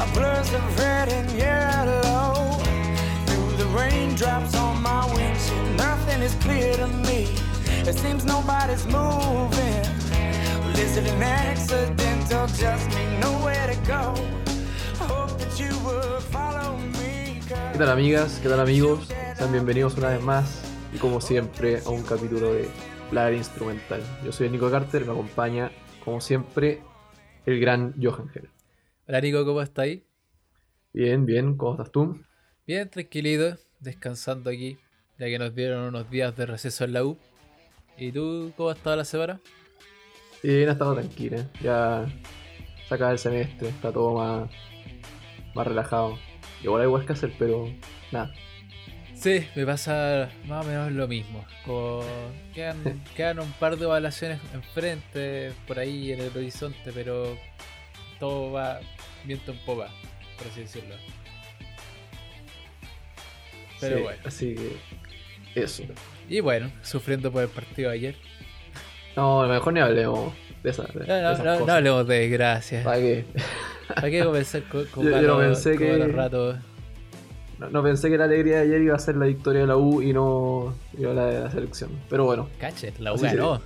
Red and yellow. The raindrops on my nothing is clear to me. It seems nobody's moving. Just me? Nowhere to go. Hope that you. ¿Qué tal amigas? ¿Qué tal amigos? Sean bienvenidos una vez más y como siempre a un capítulo de Player Instrumental. Yo soy Nico Carter, me acompaña como siempre el gran Johan Gel. Hola Nico, ¿cómo estás ahí? Bien, bien, ¿cómo estás tú? Bien, tranquilito, descansando aquí, ya que nos dieron unos días de receso en la U. ¿Y tú cómo has estado la semana? Bien, ha estado tranquila, ya se acaba el semestre, está todo más, más relajado. Igual hay igual que hacer, pero nada. Sí, me pasa más o menos lo mismo. Como quedan, quedan un par de evaluaciones enfrente, por ahí en el horizonte, pero todo va viento en popa, por así decirlo. Pero Sí, bueno. Así que eso. Y bueno, sufriendo por el partido de ayer. No, a lo mejor ni hablemos de, esa, de, No, de no, esas no, no cosas. hablemos de desgracia. ¿Para qué? ¿Para qué comenzar con, con Yo- yo pensé que- ratos? No, pensé que la alegría de ayer iba a ser la victoria de la U y no iba la de la selección. Pero bueno, Cache, la U ganó.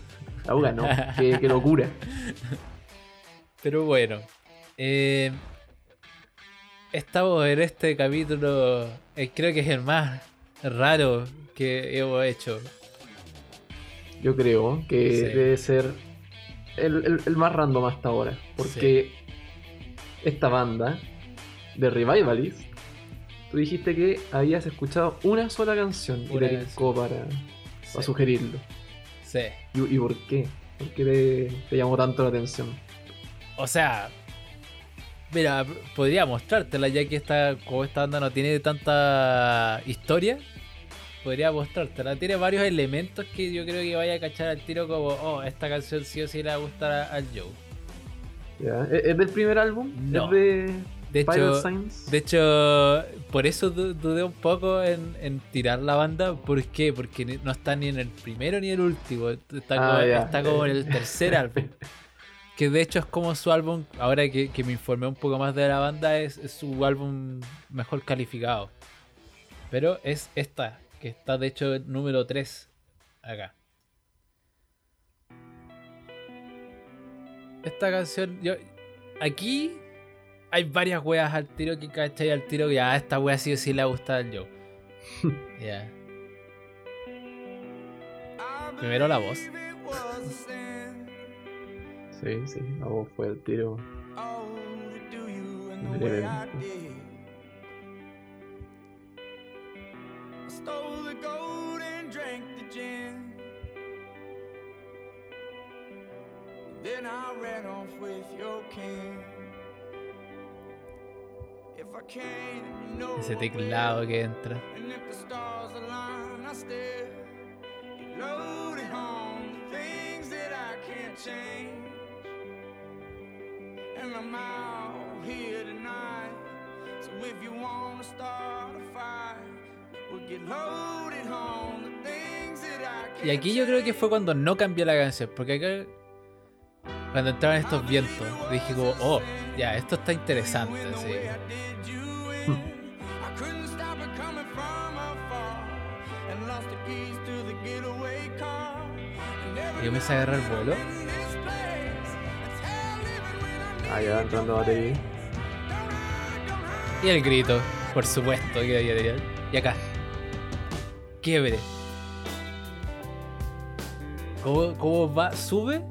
la U ganó. qué, qué locura. Pero bueno, eh, estamos en este capítulo, eh, creo que es el más raro que hemos hecho. Yo creo que Sí. debe ser el, el- el más random hasta ahora. Porque esta banda de Revivalist, tú dijiste que habías escuchado una sola canción y te vez. tincó para, para sugerirlo. Sí. ¿Y, y por qué? ¿Por qué te, te llamó tanto la atención? O sea, mira, podría mostrártela ya que esta, como esta banda no tiene tanta historia. Podría mostrártela. Tiene varios elementos que yo creo que vaya a cachar al tiro como, oh, esta canción sí o sí le va a gustar a- al Joe. ¿Ya? ¿Es, del primer álbum? No. ¿Es de, De hecho? De hecho, por eso du- dudé un poco en, en tirar la banda. ¿Por qué? Porque no está ni en el primero ni en el último. Está Ah, como, está como en el tercer álbum. Que de hecho es como su álbum, ahora que, que me informé un poco más de la banda, es, es su álbum mejor calificado. Pero es esta, que está de hecho número 3 acá. Esta canción, yo aquí hay varias weas al tiro que cachai al tiro que a esta wea sí o sí le gusta al Joe. Ya. Primero la voz. Sí, sí, voz fue el tiro. Then I ran off with your king. If I can, you know Ese teclado que entra. And if the stars align, I still get loaded on the things that I can't change. And I'm out here tonight. So if you wanna start a fight, we'll get loaded on the things that I can't Y aquí yo creo que fue cuando no cambió la canción, porque acá cuando entraban estos vientos, dije como, oh, ya, esto está interesante, así. Y yo me hice agarrar el vuelo. Ah, ya entrando batería. Y el grito, por supuesto, que había de Y acá. Quiebre. ¿Cómo, cómo va? ¿Sube?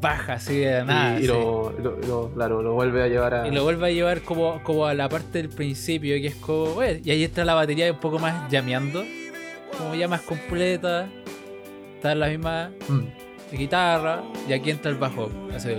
Baja, así de nada. y lo, lo- lo- claro, lo vuelve a llevar a. Y lo vuelve a llevar como, como a la parte del principio, que es como, bueno, y ahí está la batería un poco más llameando, como ya más completa, está en la misma Mm. guitarra, y aquí entra el bajo, así,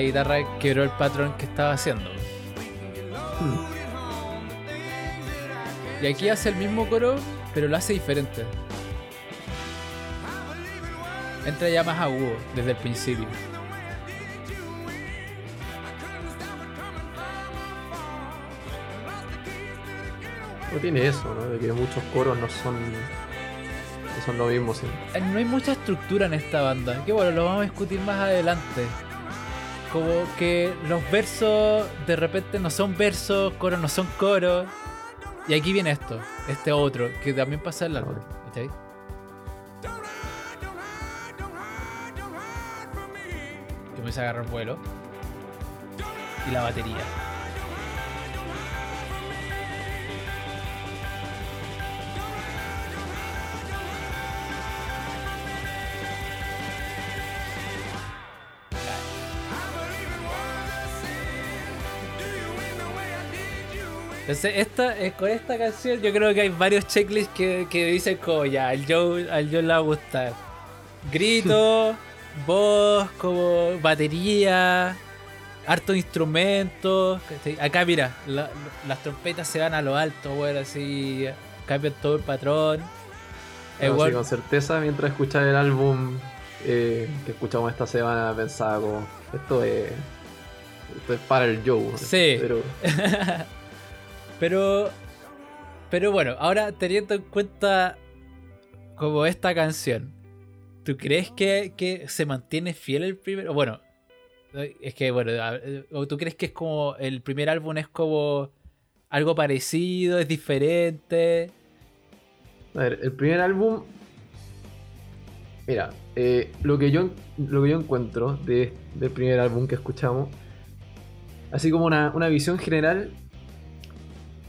la guitarra quebró el patrón que estaba haciendo. Y aquí hace el mismo coro, pero lo hace diferente. Entra ya más agudo desde el principio. No tiene eso, ¿no? De que muchos coros no son. No son lo mismo. Eh, no hay mucha estructura en esta banda. Que bueno, lo vamos a discutir más adelante. Como que los versos de repente no son versos, coros no son coros. Y aquí viene esto, este otro, que también pasa en el álbum. ¿cachai? Que empieza a agarrar vuelo. Y la batería. Entonces, esta, eh, con esta canción yo creo que hay varios checklists que, que dicen como ya, al Joe, al Joe le va a gustar. Grito, voz, como batería, harto instrumentos. Acá mira, la- la- las trompetas se van a lo alto, bueno, así cambian todo el patrón. No, sí, con certeza, mientras escuchaba el álbum eh, que escuchamos esta semana, pensaba como: esto es. Esto es para el Joe. Sí. Pero Pero. Pero bueno, ahora teniendo en cuenta como esta canción, ¿tú crees que, que se mantiene fiel el primero? Bueno, es que bueno, a- eh, ¿o tú crees que es como el primer álbum es como algo parecido, es diferente? A ver, el primer álbum. Mira, eh, lo, que yo, lo que yo encuentro de, del primer álbum que escuchamos, así como una, una visión general,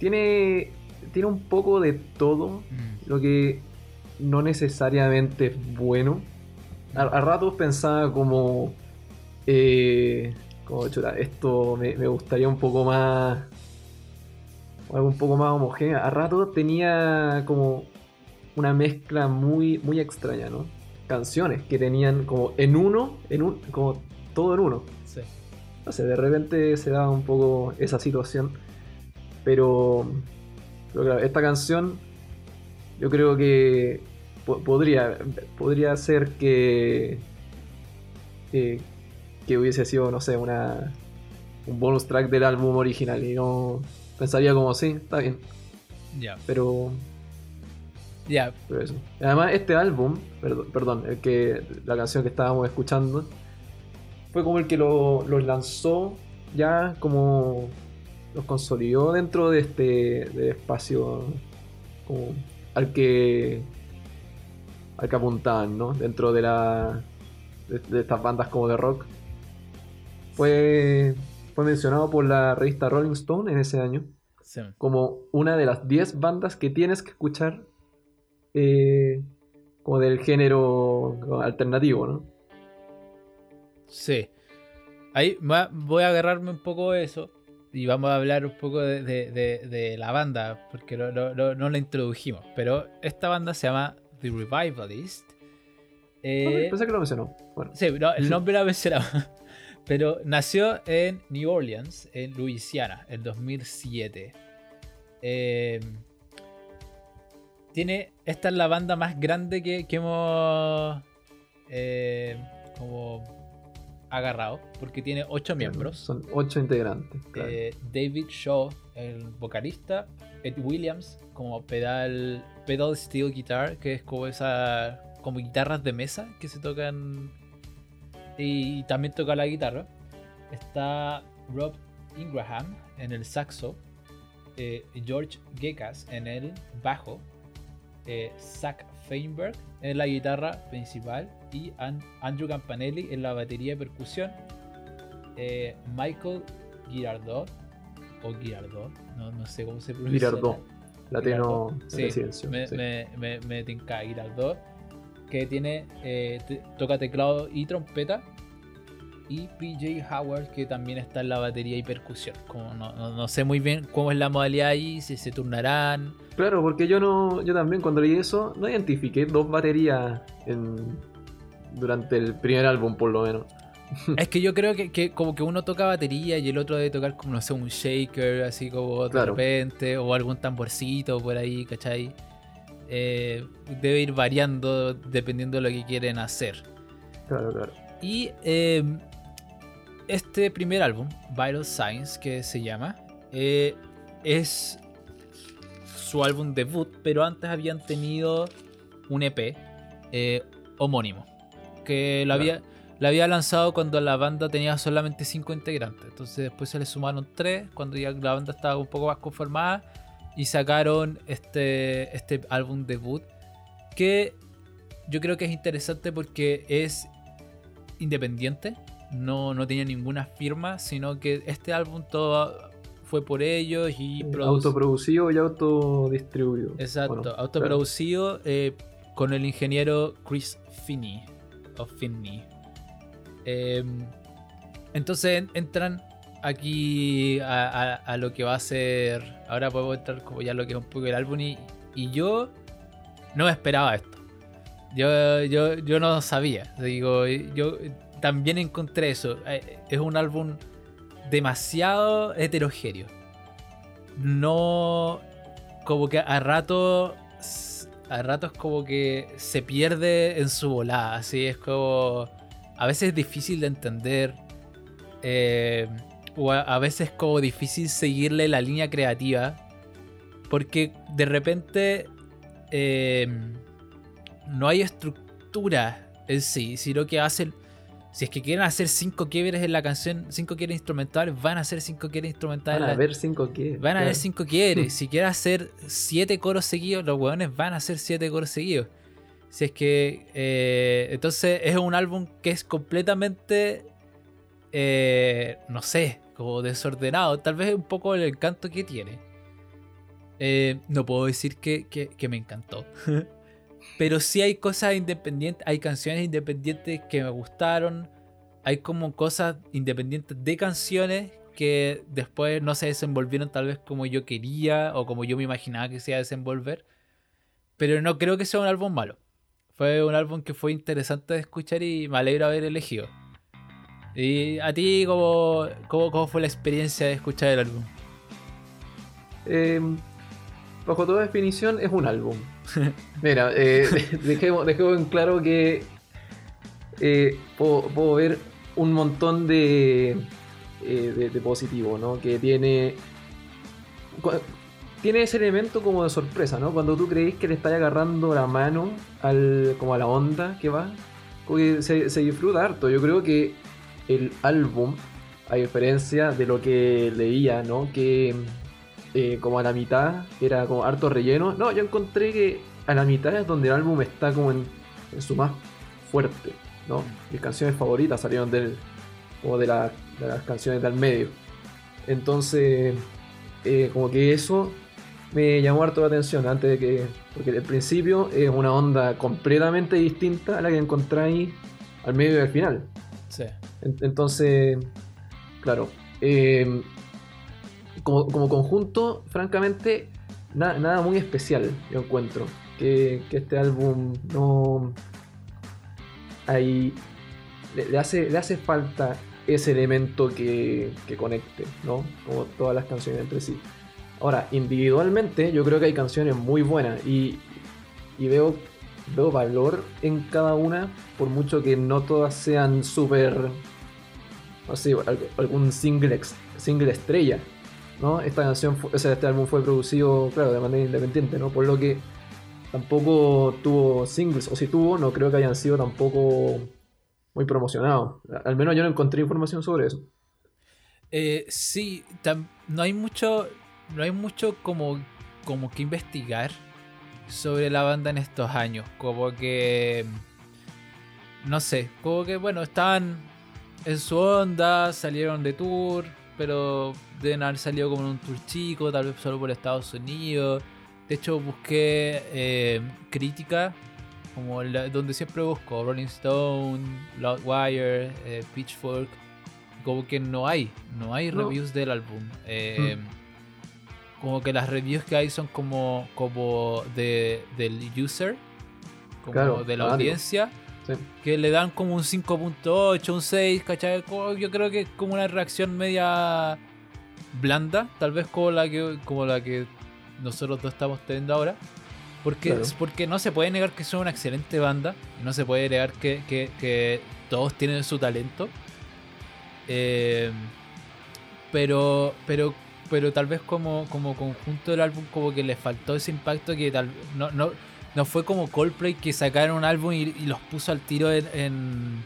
tiene, tiene un poco de todo, lo que no necesariamente es bueno. A, a ratos pensaba como. eh, como chuta, esto me, me gustaría un poco más. Algo un poco más homogéneo. A ratos tenía como una mezcla muy, muy extraña, ¿no? Canciones que tenían como en uno, en un, como todo en uno. Sí. No sé, de repente se da un poco esa situación. Pero, pero claro, esta canción yo creo que po- podría, podría ser que, que, que hubiese sido, no sé, una, un bonus track del álbum original. Y no pensaría como, sí, está bien. Ya. Pero, Ya. pero eso. Además, este álbum, perdón, perdón, el que, la canción que estábamos escuchando, fue como el que lo, los lanzó ya como los consolidó dentro de este de espacio como al que al que apuntaban, ¿no? Dentro de la de, de estas bandas como de rock. Fue fue mencionado por la revista Rolling Stone en ese año Sí. como una de las 10 bandas que tienes que escuchar eh, como del género alternativo, ¿no? Sí. Ahí voy a agarrarme un poco de eso y vamos a hablar un poco de, de- de- de la banda, porque lo- lo- lo- no la introdujimos. Pero esta banda se llama The Revivalist. Eh, Pensé que lo mencionó. Bueno, sí, no, el nombre lo mencionaba. Pero nació en New Orleans, en Luisiana, en 2007. Eh, tiene, esta es la banda más grande que, que hemos eh, como agarrado, porque tiene ocho miembros. Son 8 integrantes. claro. Eh, David Shaw, el vocalista, Ed Williams como pedal, pedal steel guitar, que es como esa como guitarras de mesa que se tocan y también toca la guitarra. Está Rob Ingraham en el saxo, eh, George Gekas en el bajo, eh, Zach Feinberg en la guitarra principal y An- Andrew Campanelli en la batería y percusión. eh, Michael Girardot o Girardot, no, no sé cómo se pronuncia. Girardot, latino Sí, me, me, me, me tinca Girardot, que tiene eh, toca teclado y trompeta. Y PJ Howard, que también está en la batería y percusión. Como no, no- no sé muy bien cómo es la modalidad ahí, si se turnarán. Claro, porque yo no, yo también cuando leí eso no identifiqué dos baterías en, durante el primer álbum por lo menos. Es que yo creo que, que como que uno toca batería y el otro debe tocar como, no sé, un shaker, así como de Claro. repente, o algún tamborcito por ahí, ¿cachai? Eh, debe ir variando dependiendo de lo que quieren hacer. Claro, claro. Y eh, este primer álbum, Vital Signs, que se llama, eh, es su álbum debut, pero antes habían tenido un EP eh, homónimo, que lo Claro. había, lo había lanzado cuando la banda tenía solamente 5 integrantes. Entonces después se le sumaron 3, cuando ya la banda estaba un poco más conformada, y sacaron este, este álbum debut, que yo creo que es interesante porque es independiente, no, no tenía ninguna firma, sino que este álbum todo fue por ellos y produ- Autoproducido y autodistribuido. Exacto, Bueno, autoproducido eh, con el ingeniero Chris Finney. O Finney. Eh, entonces en- entran aquí a, a- a lo que va a ser. Ahora podemos entrar como ya lo que es un poco el álbum. Y, y yo no esperaba esto. Yo, yo, yo no sabía. Digo, yo también encontré eso. Eh, Es un álbum demasiado heterogéneo. No. Como que a rato. A ratos como que se pierde en su volada. Así es como. A veces es difícil de entender. eh, o a, veces como difícil seguirle la línea creativa. Porque de repente. eh, no hay estructura en sí, sino que hacen. Si es que quieren hacer cinco quiebres en la canción, cinco quiebres instrumentales, van a hacer cinco quiebres instrumentales. Van a ver cinco que. Van a claro. haber cinco quiebres. Si quieren hacer siete coros seguidos, los hueones van a hacer siete coros seguidos. Si es que. eh, entonces es un álbum que es completamente. eh, no sé, como desordenado. Tal vez es un poco el encanto que tiene. Eh, no puedo decir que, que- que me encantó. Pero sí hay cosas independientes, hay canciones independientes que me gustaron. Hay como cosas independientes de canciones que después no se desenvolvieron tal vez como yo quería o como yo me imaginaba que se iba a desenvolver. Pero no creo que sea un álbum malo. Fue un álbum que fue interesante de escuchar y me alegro haber elegido. ¿Y a ti cómo, cómo, cómo fue la experiencia de escuchar el álbum? Eh, bajo toda definición, es un álbum. Mira, eh, dejemos, en claro que eh, puedo, ver un montón de, eh, de, de positivo, ¿no? Que tiene. Tiene ese elemento como de sorpresa, ¿no? Cuando tú crees que le estás agarrando la mano al, como a la onda que va, se disfruta harto. Yo creo que el álbum, a diferencia de lo que leía, ¿no? Que eh, como a la mitad era como harto relleno. No, yo encontré que a la mitad es donde el álbum está como en, en su más fuerte, ¿no? Mis canciones favoritas salieron del, como de, la- de las canciones del medio. Entonces, eh, como que eso me llamó harto la atención antes de que. Porque al principio es una onda completamente distinta a la que encontráis al medio y al final. Sí. En- Entonces, claro, eh, como, conjunto, francamente, na- nada muy especial, yo encuentro. Que, este álbum no. Hay, le, hace, le hace falta ese elemento que, que conecte, ¿no? Como todas las canciones entre sí. Ahora, individualmente, yo creo que hay canciones muy buenas y, y veo, veo valor en cada una, por mucho que no todas sean súper. No sé, algún single, single estrella, ¿no? Esta canción, este álbum fue producido, claro, de manera independiente, ¿no? Por lo que tampoco tuvo singles, o si tuvo, no creo que hayan sido tampoco muy promocionados. Al menos yo no encontré información sobre eso. Eh, sí, no hay mucho, no hay mucho como, como que investigar sobre la banda en estos años. Como que, no sé, como que bueno, estaban en su onda, salieron de tour, pero deben haber salido como en un tour chico, tal vez solo por Estados Unidos. De hecho, busqué eh, crítica, como la- donde siempre busco, Rolling Stone, Loudwire, eh, Pitchfork, como que no hay, no hay No. reviews del álbum. Eh, Como que las reviews que hay son como, como de, del user, como Claro, de la audiencia. Sí. Que le dan como un 5.8, un 6, ¿cachai? Yo creo que es como una reacción media blanda, tal vez como la que, como la que nosotros dos estamos teniendo ahora. Porque, Claro. porque no se puede negar que son una excelente banda, no se puede negar que, que- que todos tienen su talento. Eh, pero, pero, pero tal vez como, como conjunto del álbum como que le faltó ese impacto que tal no, no, no fue como Coldplay que sacaron un álbum y, y los puso al tiro en, en,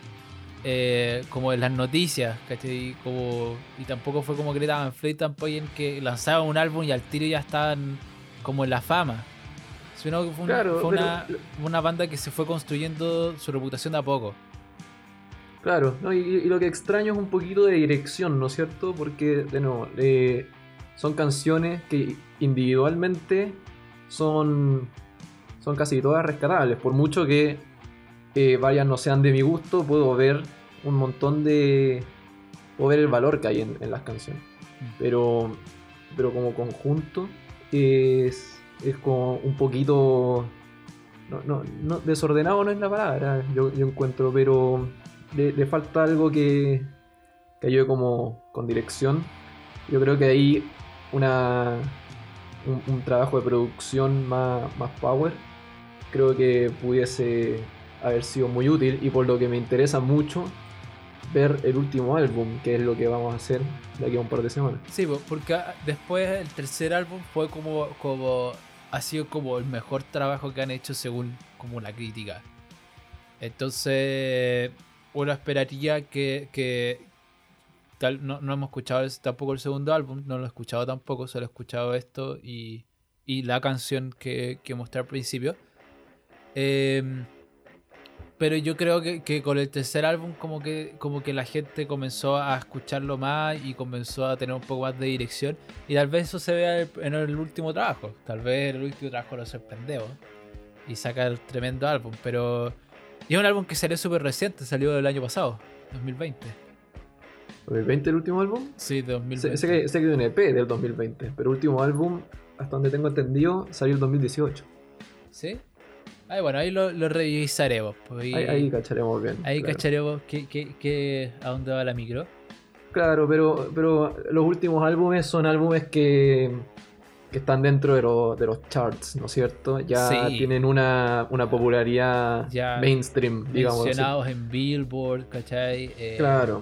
eh, como en las noticias, ¿cachai? Como, y tampoco fue como Greta Van Fleet tampoco en que lanzaban un álbum y al tiro ya estaban como en la fama. Sino que fue, una, Claro, fue pero- una, una banda que se fue construyendo su reputación de a poco. Claro, ¿no? y, y lo que extraño es un poquito de dirección, ¿no es cierto? Porque, de nuevo, eh, son canciones que individualmente son, son casi todas rescatables. Por mucho que eh, varias no sean de mi gusto, puedo ver un montón de... puedo ver el valor que hay en, en las canciones. Pero, pero como conjunto es, es como un poquito... No, no, no, desordenado no es la palabra, yo, yo encuentro, pero le, le falta algo que, que ayude como con dirección. Yo creo que ahí una, un, un trabajo de producción más, más power creo que pudiese haber sido muy útil y por lo que me interesa mucho ver el último álbum, que es lo que vamos a hacer de aquí a un par de semanas. Sí, po, porque después el tercer álbum fue como, como ha sido como el mejor trabajo que han hecho según como la crítica. Entonces, uno esperaría que, que tal, no, no hemos escuchado tampoco el segundo álbum, no lo he escuchado tampoco, solo he escuchado esto y, y la canción que, que mostré al principio. Em, pero yo creo que, que con el tercer álbum como que, como que la gente comenzó a escucharlo más y comenzó a tener un poco más de dirección. Y tal vez eso se vea en el último trabajo. Tal vez el último trabajo lo sorprendemos. Y saca el tremendo álbum. Pero y es un álbum que salió súper reciente, salió del año pasado, 2020. ¿2020 el último álbum? Sí, de 2020. Sé, sé que, sé que hay un EP del 2020, pero el último álbum, hasta donde tengo entendido, salió el 2018. ¿Sí? Ay, bueno, ahí lo, lo revisaremos. pues, Ahí, ahí cacharemos bien. ahí claro. cacharemos que, que- que- a dónde va la micro. Claro, pero, pero los últimos álbumes son álbumes que, que están dentro de, los- de los charts, ¿no es cierto? Ya Sí. tienen una, una popularidad Ya mainstream, digamos. así. Mencionados en Billboard, ¿cachai? Eh, Claro,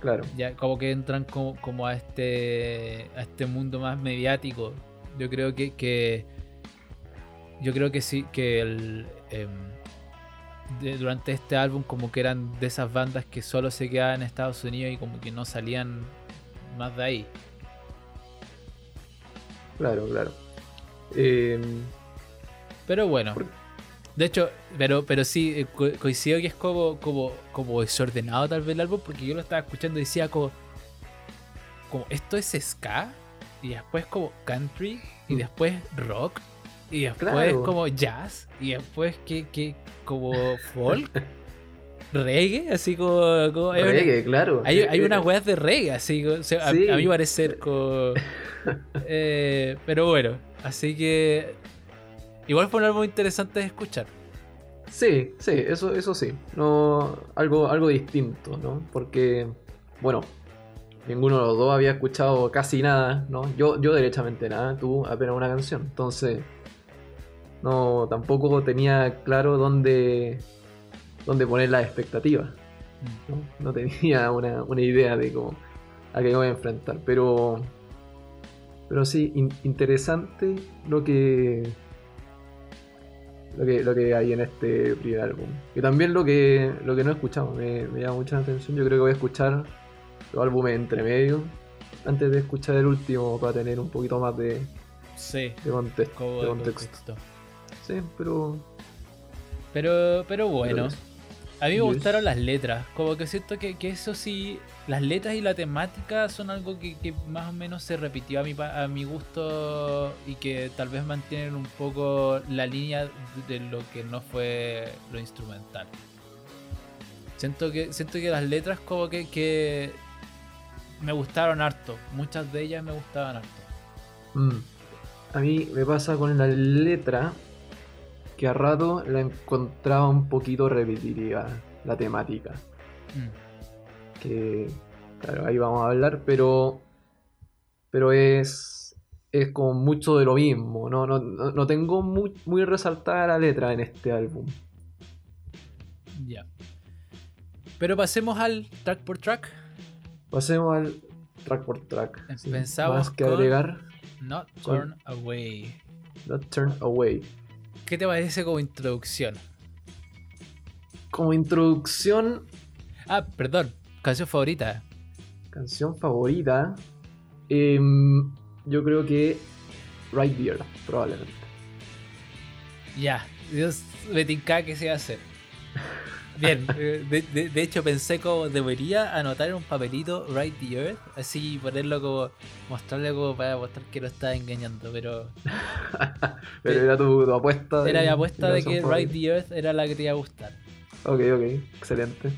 claro. ya como que entran como, como a este a este mundo más mediático yo creo que, que yo creo que sí que el em, de- durante este álbum como que eran de esas bandas que solo se quedaban en Estados Unidos y como que no salían más de ahí Claro, claro. Eh, pero bueno de hecho pero pero sí eh, co- coincido que es como como como desordenado tal vez el álbum porque yo lo estaba escuchando y decía como como esto es ska y después como country y Mm. después rock y después Claro. como jazz y después que, que como folk reggae así como, como- hay una- reggae, claro. hay, hay unas weas de reggae así o sea, a- a, mi parecer como eh, pero bueno así que igual fue un álbum interesante de escuchar Sí, sí, eso, eso sí. No, algo, algo distinto, ¿no? Porque, bueno, ninguno de los dos había escuchado casi nada, ¿no? Yo, yo derechamente nada, tú apenas una canción. Entonces, no, tampoco tenía claro dónde, dónde poner las expectativas. ¿no? No tenía una, una idea de cómo a qué me voy a enfrentar. Pero, pero sí, in- interesante lo que, lo que, lo que hay en este primer álbum. Y también lo que, lo que no he escuchado, me, me llama mucha atención. Yo creo que voy a escuchar los álbumes entre medio antes de escuchar el último para tener un poquito más de, sí de, context- de de contexto. contexto. Pero pero pero bueno A mí me Yes. gustaron las letras, como que siento que, que eso sí, las letras y la temática son algo que, que más o menos se repitió a mi, a mi gusto y que tal vez mantienen un poco la línea de lo que no fue lo instrumental. Siento que, siento que las letras como que, que me gustaron harto, muchas de ellas me gustaban harto. Mm. A mí me pasa con la letra que a rato la encontraba un poquito repetitiva la temática. Mm. Que, claro, ahí vamos a hablar, pero, pero es, es como mucho de lo mismo. No, no, no, no tengo muy, muy resaltada la letra en este álbum. Ya. Pero pasemos al track por track. Pasemos al track por track. sí. Más que agregar, Not Con- Turn Away. Not Turn Away. ¿Qué te parece como introducción? Como introducción, Ah, perdón. Canción favorita. canción favorita, em, yo creo que Right There, probablemente. Ya. Dios me tinca que se hacer. Bien. eh, De, de- de hecho pensé como debería anotar en un papelito Right the Earth. Así ponerlo como. Mostrarle como para mostrar que lo estaba engañando. Pero Pero era tu, tu apuesta. era mi apuesta de que. Right the Earth era la que te iba a gustar. Ok, ok, excelente.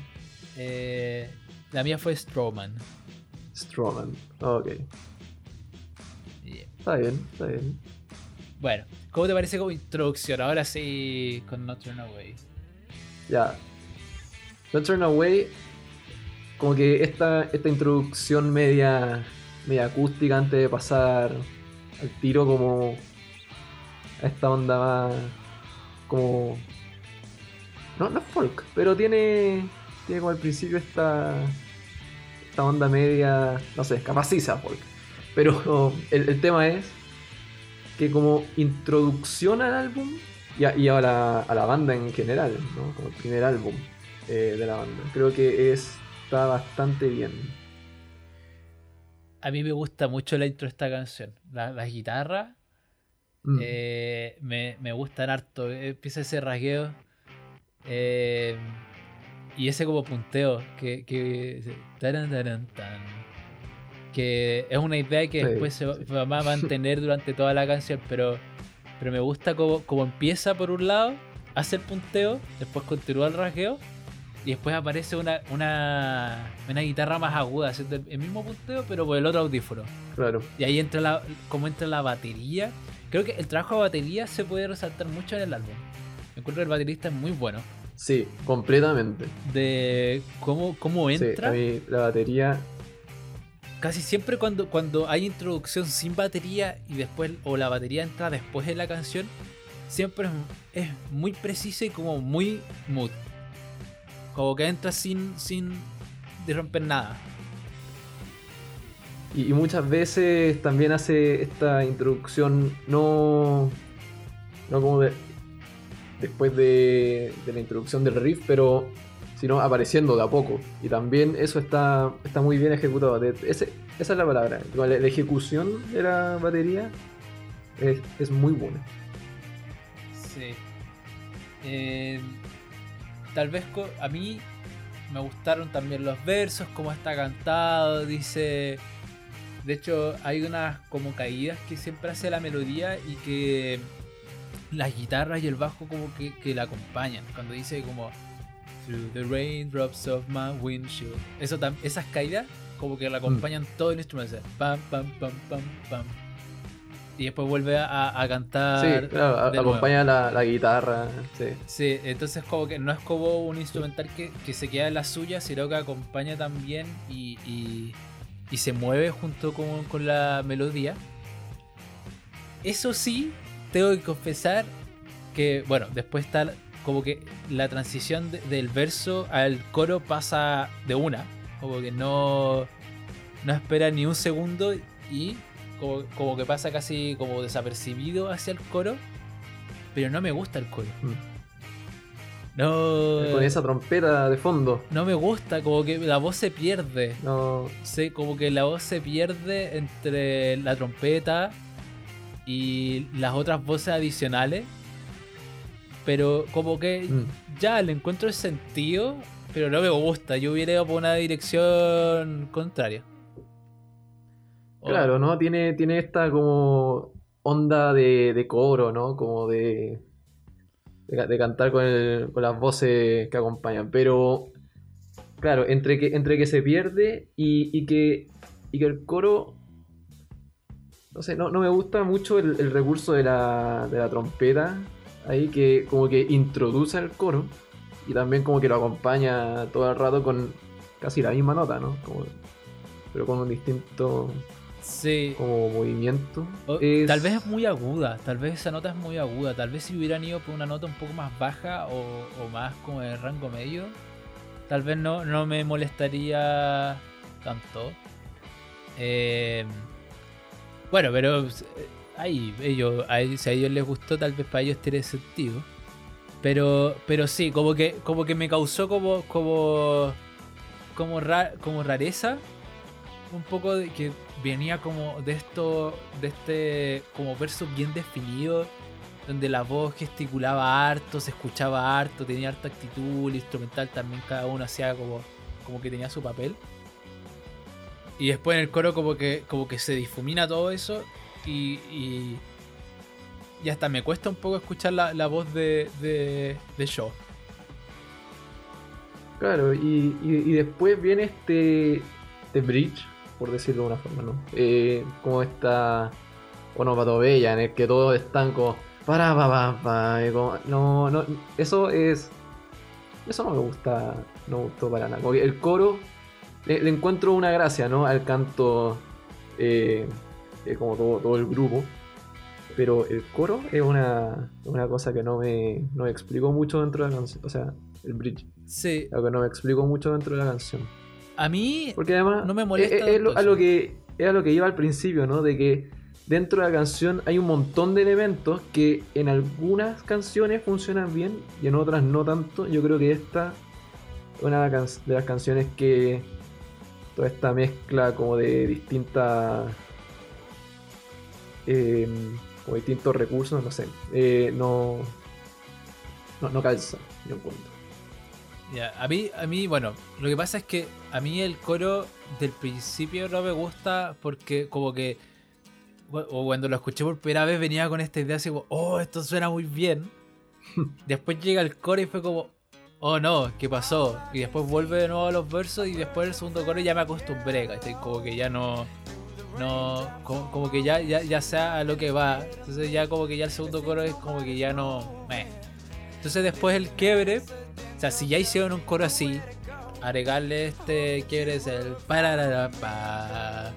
Eh, la mía fue Strowman. Strawman. Ok. Yeah. Está bien, está bien. Bueno, ¿cómo te parece como introducción? Ahora sí, con Not Turn Away. Ya. Don't Turn Away. Como que esta, esta introducción media, media acústica antes de pasar al tiro como a esta onda más como no, no es folk, pero tiene tiene como al principio esta esta onda media, no sé, sea folk. Pero el, el tema es que como introducción al álbum y a, y a la, a la banda en general, ¿no? Como el primer álbum eh, de la banda. Creo que es- está bastante bien. A mí me gusta mucho la intro de esta canción. La- Las guitarras Mm. eh, me, me gustan harto. Empieza ese rasgueo. eh, y ese como punteo que, que, taran, taran, tan, que es una idea que Sí, después se sí. va a mantener durante toda la canción, pero, pero me gusta como, como empieza por un lado, hace el punteo, después continúa el rasgueo y después aparece una, una, una guitarra más aguda haciendo el, el mismo punteo pero por el otro audífono. Claro. Y ahí entra la, como entra la batería. Creo que el trabajo de batería se puede resaltar mucho en el álbum. Encuentro que el baterista es muy bueno. Sí, completamente. De cómo, cómo Sí, entra. a mí la batería. Casi siempre cuando, cuando hay introducción sin batería y después, o la batería entra después de la canción, siempre es, es muy preciso y como muy mood. Como que entra sin, sin de romper nada. Y, y muchas veces también hace esta introducción no. No como de. Después de, de la introducción del riff, pero. Sino apareciendo de a poco. Y también eso está, está muy bien ejecutado. De- ese- esa es la palabra. La, la ejecución de la batería es, es muy buena. Sí. Eh, tal vez a mí me gustaron también los versos, cómo está cantado, dice... De hecho, hay unas como caídas que siempre hace la melodía y que las guitarras y el bajo como que, que la acompañan. Cuando dice como... Through the raindrops of my windshield. Eso esas caídas como que la acompañan todo el instrumento. Pam, pam, pam, pam, pam. Y después vuelve a, a cantar. Sí, claro, a- acompaña la, la guitarra. Sí. Sí, entonces como que no es como un instrumental que, que se queda en la suya, sino que acompaña también y, y- y se mueve junto con, con la melodía. Eso sí, tengo que confesar que, bueno, después está como que la transición de- del verso al coro pasa de una, como que no, no espera ni un segundo y como, como que pasa casi como desapercibido hacia el coro, pero no me gusta el coro. Mm. No. Con esa trompeta de fondo. No me gusta, como que la voz se pierde. No. Sí, como que la voz se pierde entre la trompeta y las otras voces adicionales. Pero como que mm. ya le encuentro el sentido, pero no me gusta. Yo hubiera ido por una dirección contraria. Claro, ¿no? Tiene, tiene esta como onda de, de coro, ¿no? Como de, de cantar con, el- con las voces que acompañan. Pero, claro, entre que, entre que se pierde y, y que, y que el coro... No sé, no, no me gusta mucho el, el recurso de la, de la trompeta. ahí que como que introduce el coro y también como que lo acompaña todo el rato con casi la misma nota, ¿no? Como- pero con un distinto Sí. como movimiento. O- Es- Tal vez es muy aguda, tal vez esa nota es muy aguda, tal vez si hubieran ido por una nota un poco más baja o, o más como de rango medio, tal vez no, no me molestaría tanto. Eh, bueno, pero eh, ahí, ellos, a ellos- si a ellos les gustó, tal vez para ellos tiene sentido. Pero, pero sí, como que, como que me causó como, como, como, ra- como rareza un poco de que venía como de esto, de este como verso bien definido, donde la voz gesticulaba harto, se escuchaba harto, tenía harta actitud, el instrumental también cada uno hacía como, como que tenía su papel. Y después en el coro como que, como que se difumina todo eso y, y, hasta me cuesta un poco escuchar la, la voz de, de, de Shaw. Claro, y, y- y después viene este, este bridge, por decirlo de una forma, ¿no? Eh, como esta onomatopeya en el que todos están como para pa pa pa, y como- no, no, eso es eso no me gusta, no me gustó para nada. Como que el coro le, le encuentro una gracia, ¿no? Al canto eh, eh, como todo, todo el grupo. Pero el coro es una, una cosa que no me, no me explicó mucho dentro de la canción. O sea, el bridge. Sí, Algo que no me explico mucho dentro de la canción. A mí Porque además No me molesta es, es tanto lo, a lo que es a lo que iba al principio, ¿no? De que dentro de la canción hay un montón de elementos que en algunas canciones funcionan bien y en otras no tanto. Yo creo que esta es una de las canciones que toda esta mezcla como de distintas eh, como distintos recursos, no sé, eh, no, no no calza, yo encuentro. Ya, a mí, a mí, bueno, lo que pasa es que a mí el coro del principio no me gusta porque como que, o cuando lo escuché por primera vez venía con esta idea así como, oh, esto suena muy bien. Después llega el coro y fue como, oh no, ¿qué pasó? Y después vuelve de nuevo a los versos y después el segundo coro ya me acostumbré, ¿cachai? Como que ya no, no, como, como que ya, ya, ya sé a lo que va. Entonces ya como que ya el segundo coro es como que ya no, meh. Entonces después el quiebre, o sea, si ya hicieron un coro así, agregarle este quiebre es el parararapa,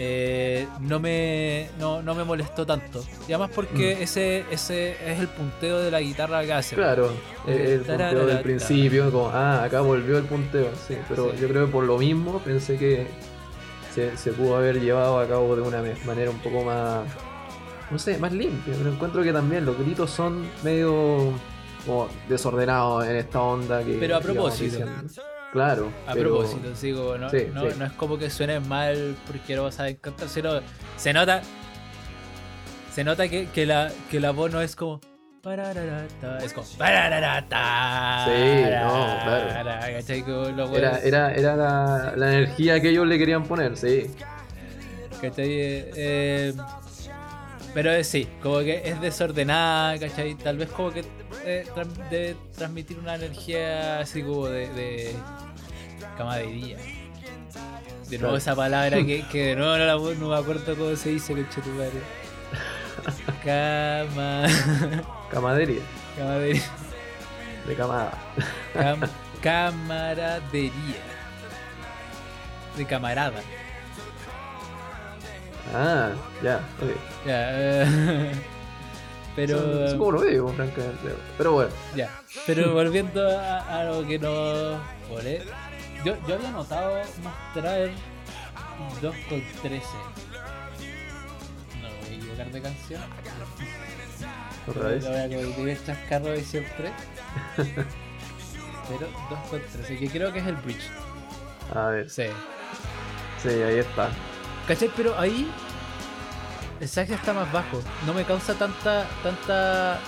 eh, no me no, no me molestó tanto. Y además porque Mm. ese ese es el punteo de la guitarra que hace. Claro, el, el punteo del principio, como, ah, acá volvió el punteo, sí, pero Sí. yo creo que por lo mismo pensé que se, se pudo haber llevado a cabo de una manera un poco más, no sé, más limpia, pero encuentro que también los gritos son medio como desordenados en esta onda que... Pero a propósito. diciendo. Claro, A pero- propósito, sí, como no, Sí, no, sí. no es como que suene mal porque no vas a encantar, sino se nota se nota que, que la, que la voz no es como es como. Sí, no, claro. Era, era, era la, la energía que ellos le querían poner, sí. ¿cachai? Eh, eh, pero eh, sí, como que es desordenada, ¿cachai? Tal vez como que eh, debe transmitir una energía así como de, de camadería. De nuevo Claro. esa palabra que, que de nuevo no, la, no me acuerdo cómo se dice, conchetumare. Cama... Camadería, Camadería. de camada. Cam- camaradería. De camarada. Ah, ya, ok. Ya, eh, pero... Eso- eso como lo veo, francamente. Pero bueno, Ya, pero volviendo a, a lo que nos pone, yo, yo había notado mostrar 2 con 13. No voy a equivocar de canción. otra vez. voy a cometer el chascarro de siempre. Pero 2 con 13, que creo que es el bridge. A ver, Sí. sí, ahí está. ¿Cachai? Pero ahí el sax está más bajo. No me causa tanta. tanta.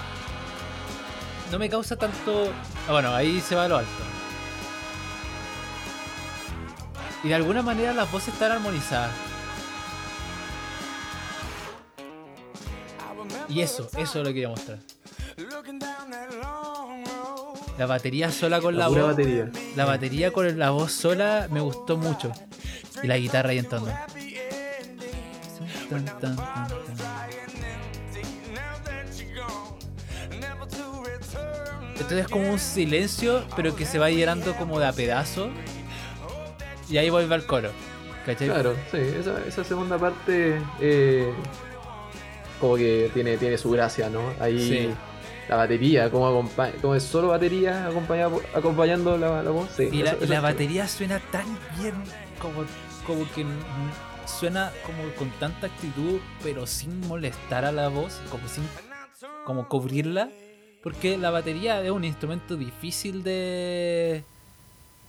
No me causa tanto. Ah, bueno, ahí se va a lo alto. Y de alguna manera las voces están armonizadas. Y eso, eso es lo que quería mostrar. La batería sola con la, voz. batería. La batería con la voz sola me gustó mucho. Y la guitarra ahí entrando. Tan, tan, tan, tan. Entonces es como un silencio, pero que se va llenando como de a pedazos. Y ahí vuelve al coro. ¿Cachai? Claro, sí, esa, esa segunda parte eh, como que tiene, tiene su gracia, ¿no? Ahí Sí. la batería, como, como es solo batería acompañando la, la voz. Sí, Y la, eso- y eso la batería suena tan bien, como, como que suena como con tanta actitud, pero sin molestar a la voz, como sin como cubrirla. Porque la batería es un instrumento difícil de...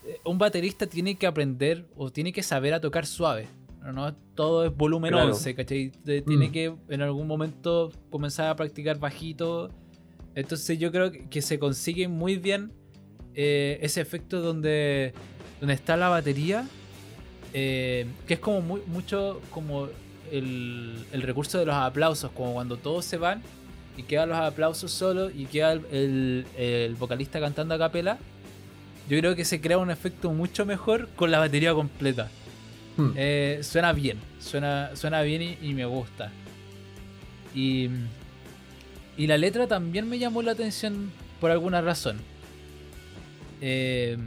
eh, Un baterista tiene que aprender o tiene que saber a tocar suave. No todo es volumen Claro. 11, ¿cachai? De- Tiene Mm. que en algún momento comenzar a practicar bajito. Entonces yo creo que- que se consigue muy bien eh, ese efecto donde, donde está la batería, eh, que es como muy, mucho como el, el recurso de los aplausos, como cuando todos se van y quedan los aplausos solos y queda el, el- el vocalista cantando a capela. Yo creo que se crea un efecto mucho mejor con la batería completa. Hmm. Eh, suena bien, suena, suena bien y, y me gusta. Y, y la letra también me llamó la atención por alguna razón. Eh,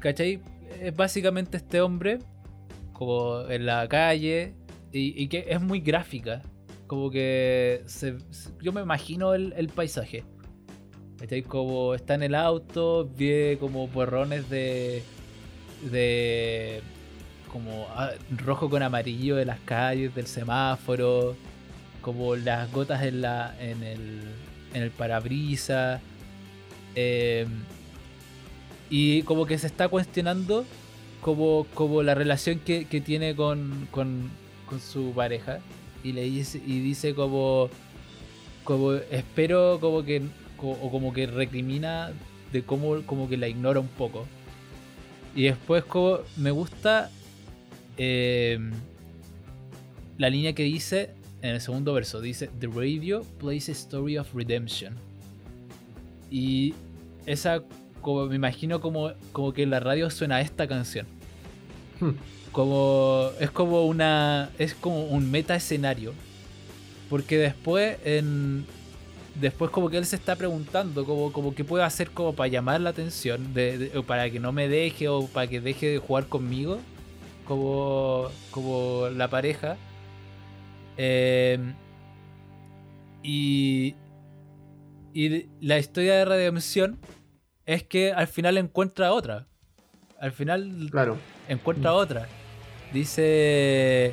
¿Cachai? Es básicamente este hombre, como en la calle, y, que es muy gráfica. Como que yo me imagino el, paisaje. Como está en el auto, ve como borrones de. de. como ah, rojo con amarillo de las calles, del semáforo, como las gotas en, la, en, el, en el parabrisas. eh, y como que se está cuestionando como, como la relación que, que tiene con, con, con su pareja. Y le dice, y dice como, como espero como que o como que recrimina de cómo como que la ignora un poco. Y después como me gusta eh, la línea que dice en el segundo verso, dice The radio plays a story of redemption. Y esa como me imagino como, como que en la radio suena esta canción. Hmm. Como es como una es como un meta escenario. Porque después en después como que él se está preguntando como, como qué puede hacer como para llamar la atención de, de- o para que no me deje o para que deje de jugar conmigo como como la pareja Eh, y y la historia de redención es que al final encuentra otra al final Claro. encuentra otra. Dice,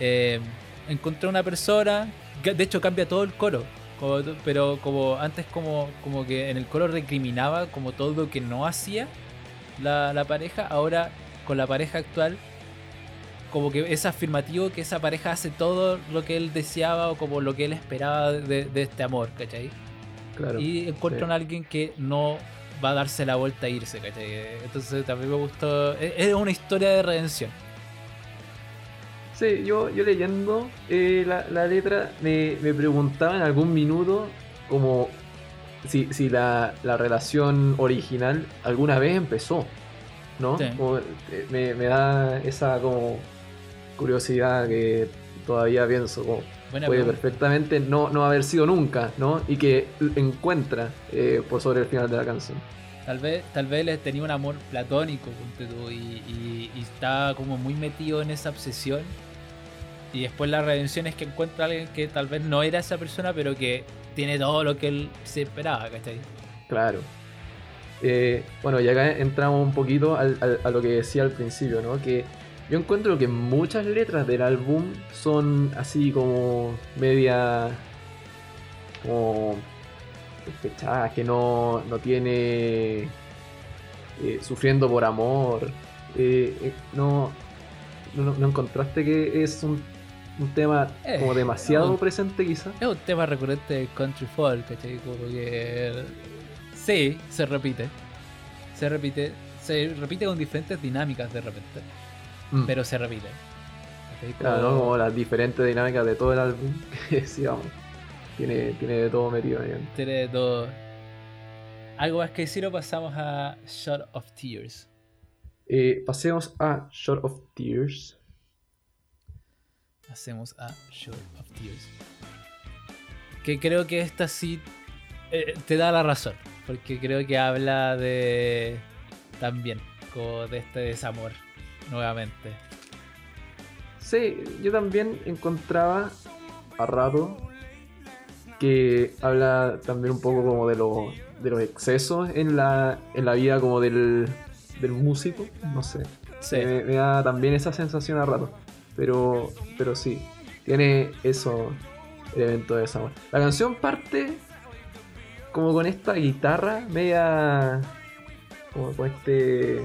eh, encontré una persona, de hecho cambia todo el coro, como pero como antes como, como que en el coro recriminaba como todo lo que no hacía la, la pareja, ahora con la pareja actual como que es afirmativo que esa pareja hace todo lo que él deseaba o como lo que él esperaba de, de este amor, ¿cachai? Claro. y encuentran sí. a alguien que no va a darse la vuelta a irse, ¿cachai? Entonces también me gustó. Es es una historia de redención. Sí, yo, yo leyendo eh, la, la letra me, me preguntaba en algún minuto como si, si la, la relación original alguna vez empezó, ¿no? Sí. Como, eh, me, me da esa como curiosidad que todavía pienso, como Buena puede pregunta. perfectamente no, no haber sido nunca, ¿no? Y que encuentra eh, por sobre el final de la canción. Tal vez, tal vez él tenía un amor platónico tú, y, y, y está como muy metido en esa obsesión. Y después la redención es que encuentra a alguien que tal vez no era esa persona, pero que tiene todo lo que él se esperaba, ¿cachai? Claro. Eh, bueno, y acá entramos un poquito al- al- a lo que decía al principio, ¿no? Que yo encuentro que muchas letras del álbum son así como media. como. despechadas, que no, no tiene. eh, sufriendo por amor. Eh, eh, no, no. no encontraste que es un, un tema Eh, como demasiado presente, quizá? Es un tema recurrente del country folk, ¿cachai? Como que. Sí, se repite. Se repite. Se repite con diferentes dinámicas de repente. Mm. Pero se repite. Claro, ¿no? Como- las diferentes dinámicas de todo el álbum que decíamos. Tiene, tiene de todo metido ahí. Tiene de todo. ¿Algo más que decir o pasamos a Shot of Tears? Eh, pasemos a Short of Tears. Hacemos a Shot of Tears. Que creo que esta sí eh, te da la razón, porque creo que habla de también como de este desamor nuevamente. Sí, yo también encontraba a rato que habla también un poco como de, lo- de los excesos en la, en la vida como del, del músico, no sé. Sí. Me, me da también esa sensación a rato. Pero, pero sí, tiene esos elementos de desamor. La canción parte como con esta guitarra media... como con este,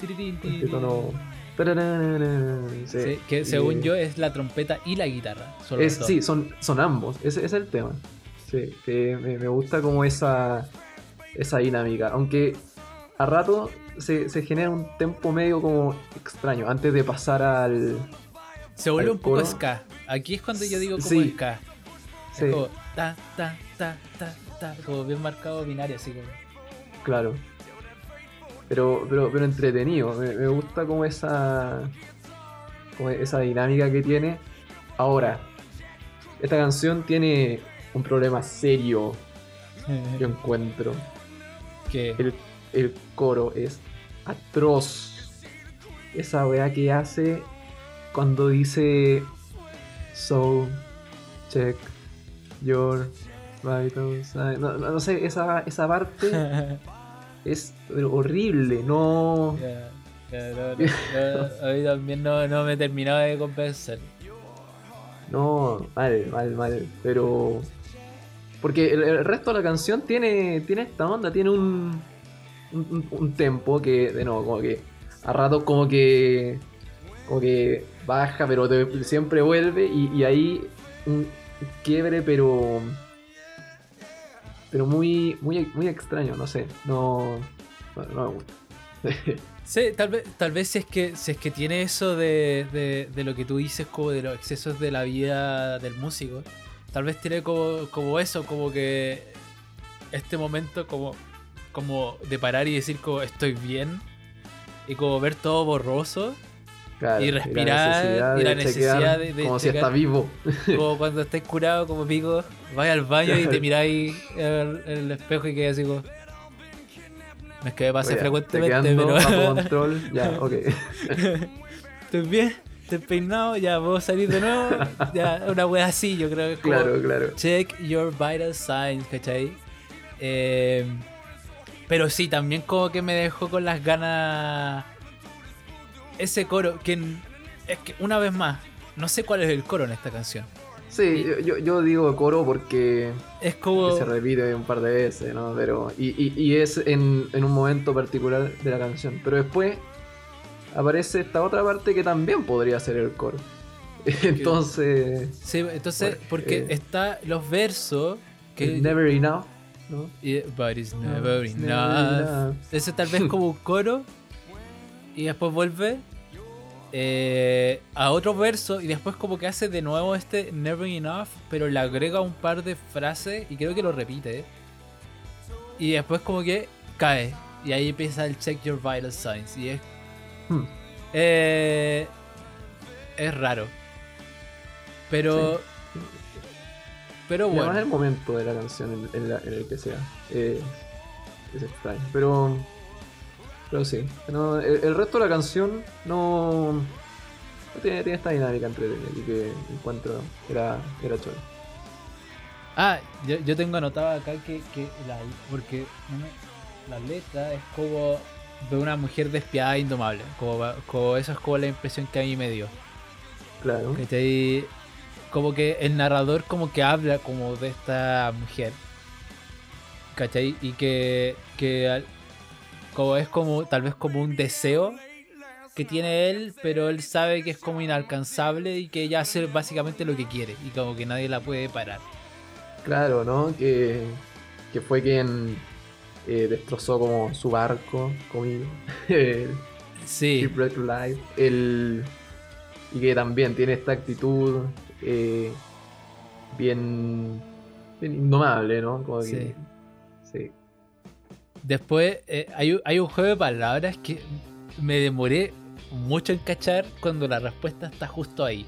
este tono... Sí, Sí, que y- según yo es la trompeta y la guitarra. son es, sí, son, son ambos, ese, ese es el tema. Sí, que me, me gusta como esa, esa dinámica. Aunque a rato se, se genera un tempo medio como extraño antes de pasar al. Se vuelve al un poco ska. Aquí es cuando yo digo como Sí. ska. Sí, como ta, ta, ta, ta, ta. Como bien marcado binario, así como. claro. Pero, pero, pero entretenido. Me, me gusta como esa. como esa dinámica que tiene. Ahora, esta canción tiene un problema serio, yo encuentro. que El, el coro es atroz. Esa weá que hace cuando dice So check your vitals. No, no, no sé, esa, esa parte es pero horrible. No. No, a mí también no, no me terminaba de convencer. No, mal, mal, mal. Pero. Porque el, el resto de la canción tiene, tiene esta onda, tiene un, un, tempo que, de nuevo, como que a rato como que. como que baja, pero te- siempre vuelve y, y ahí un quiebre, pero. pero muy, muy, muy extraño, no sé. No. No, no me gusta. Sí, tal vez, tal vez si es que, si es que tiene eso de, de, de lo que tú dices, como de los excesos de la vida del músico. Tal vez tiene como, como eso, como que este momento como, como de parar y decir como estoy bien. Y como ver todo borroso. Claro, Y respirar, y la necesidad de- de como si está vivo. Como cuando estés curado, como pico, vais al baño y te miráis en el, el espejo y quedas así como... No es que me pase Oye, frecuentemente, pero... bajo control, ya, ok. Estoy bien, estoy peinado, ya puedo salir de nuevo. Ya, una wea así, yo creo que es como Claro, claro. check your vital signs, ¿cachai? Eh, pero sí, también como que me dejó con las ganas ese coro, que es que una vez más, no sé cuál es el coro en esta canción. Sí, yo, yo, yo digo coro porque Es como... se repite un par de veces, ¿no? Pero, y, y, y es en, en un momento particular de la canción. Pero después aparece esta otra parte que también podría ser el coro. Entonces, Sí, entonces, porque eh, está los versos que... never enough, ¿no? y- but it's never it's enough. never enough. Ese tal vez como un coro y después vuelve eh, a otro verso y después como que hace de nuevo este never enough, pero le agrega un par de frases y creo que lo repite. Y después como que cae y ahí empieza el check your vital signs y es Hmm. eh, es raro. Pero pero Y además bueno, el momento de la canción en, en la- en el que sea. Es, es extraño. Pero. Pero sí. No, el, el resto de la canción no. no tiene, tiene esta dinámica entretenida y que encuentro era, era chulo. Ah, yo, yo tengo anotado acá que, que la, porque la letra es como de una mujer despiadada e indomable. Como, como eso es como la impresión que a mí me dio. Claro. ¿cachai? Como que el narrador como que habla como de esta mujer. ¿Cachai? Y que, que como es como tal vez como un deseo que tiene él, pero él sabe que es como inalcanzable y que ella hace básicamente lo que quiere y como que nadie la puede parar. Claro, ¿no? Que, que fue quien eh, destrozó como su barco conmigo. Sí. Life. El, y que también tiene esta actitud eh, bien, bien indomable, ¿no? Como que- sí. Después eh, hay, un- hay un juego de palabras que me demoré mucho en cachar cuando la respuesta está justo ahí.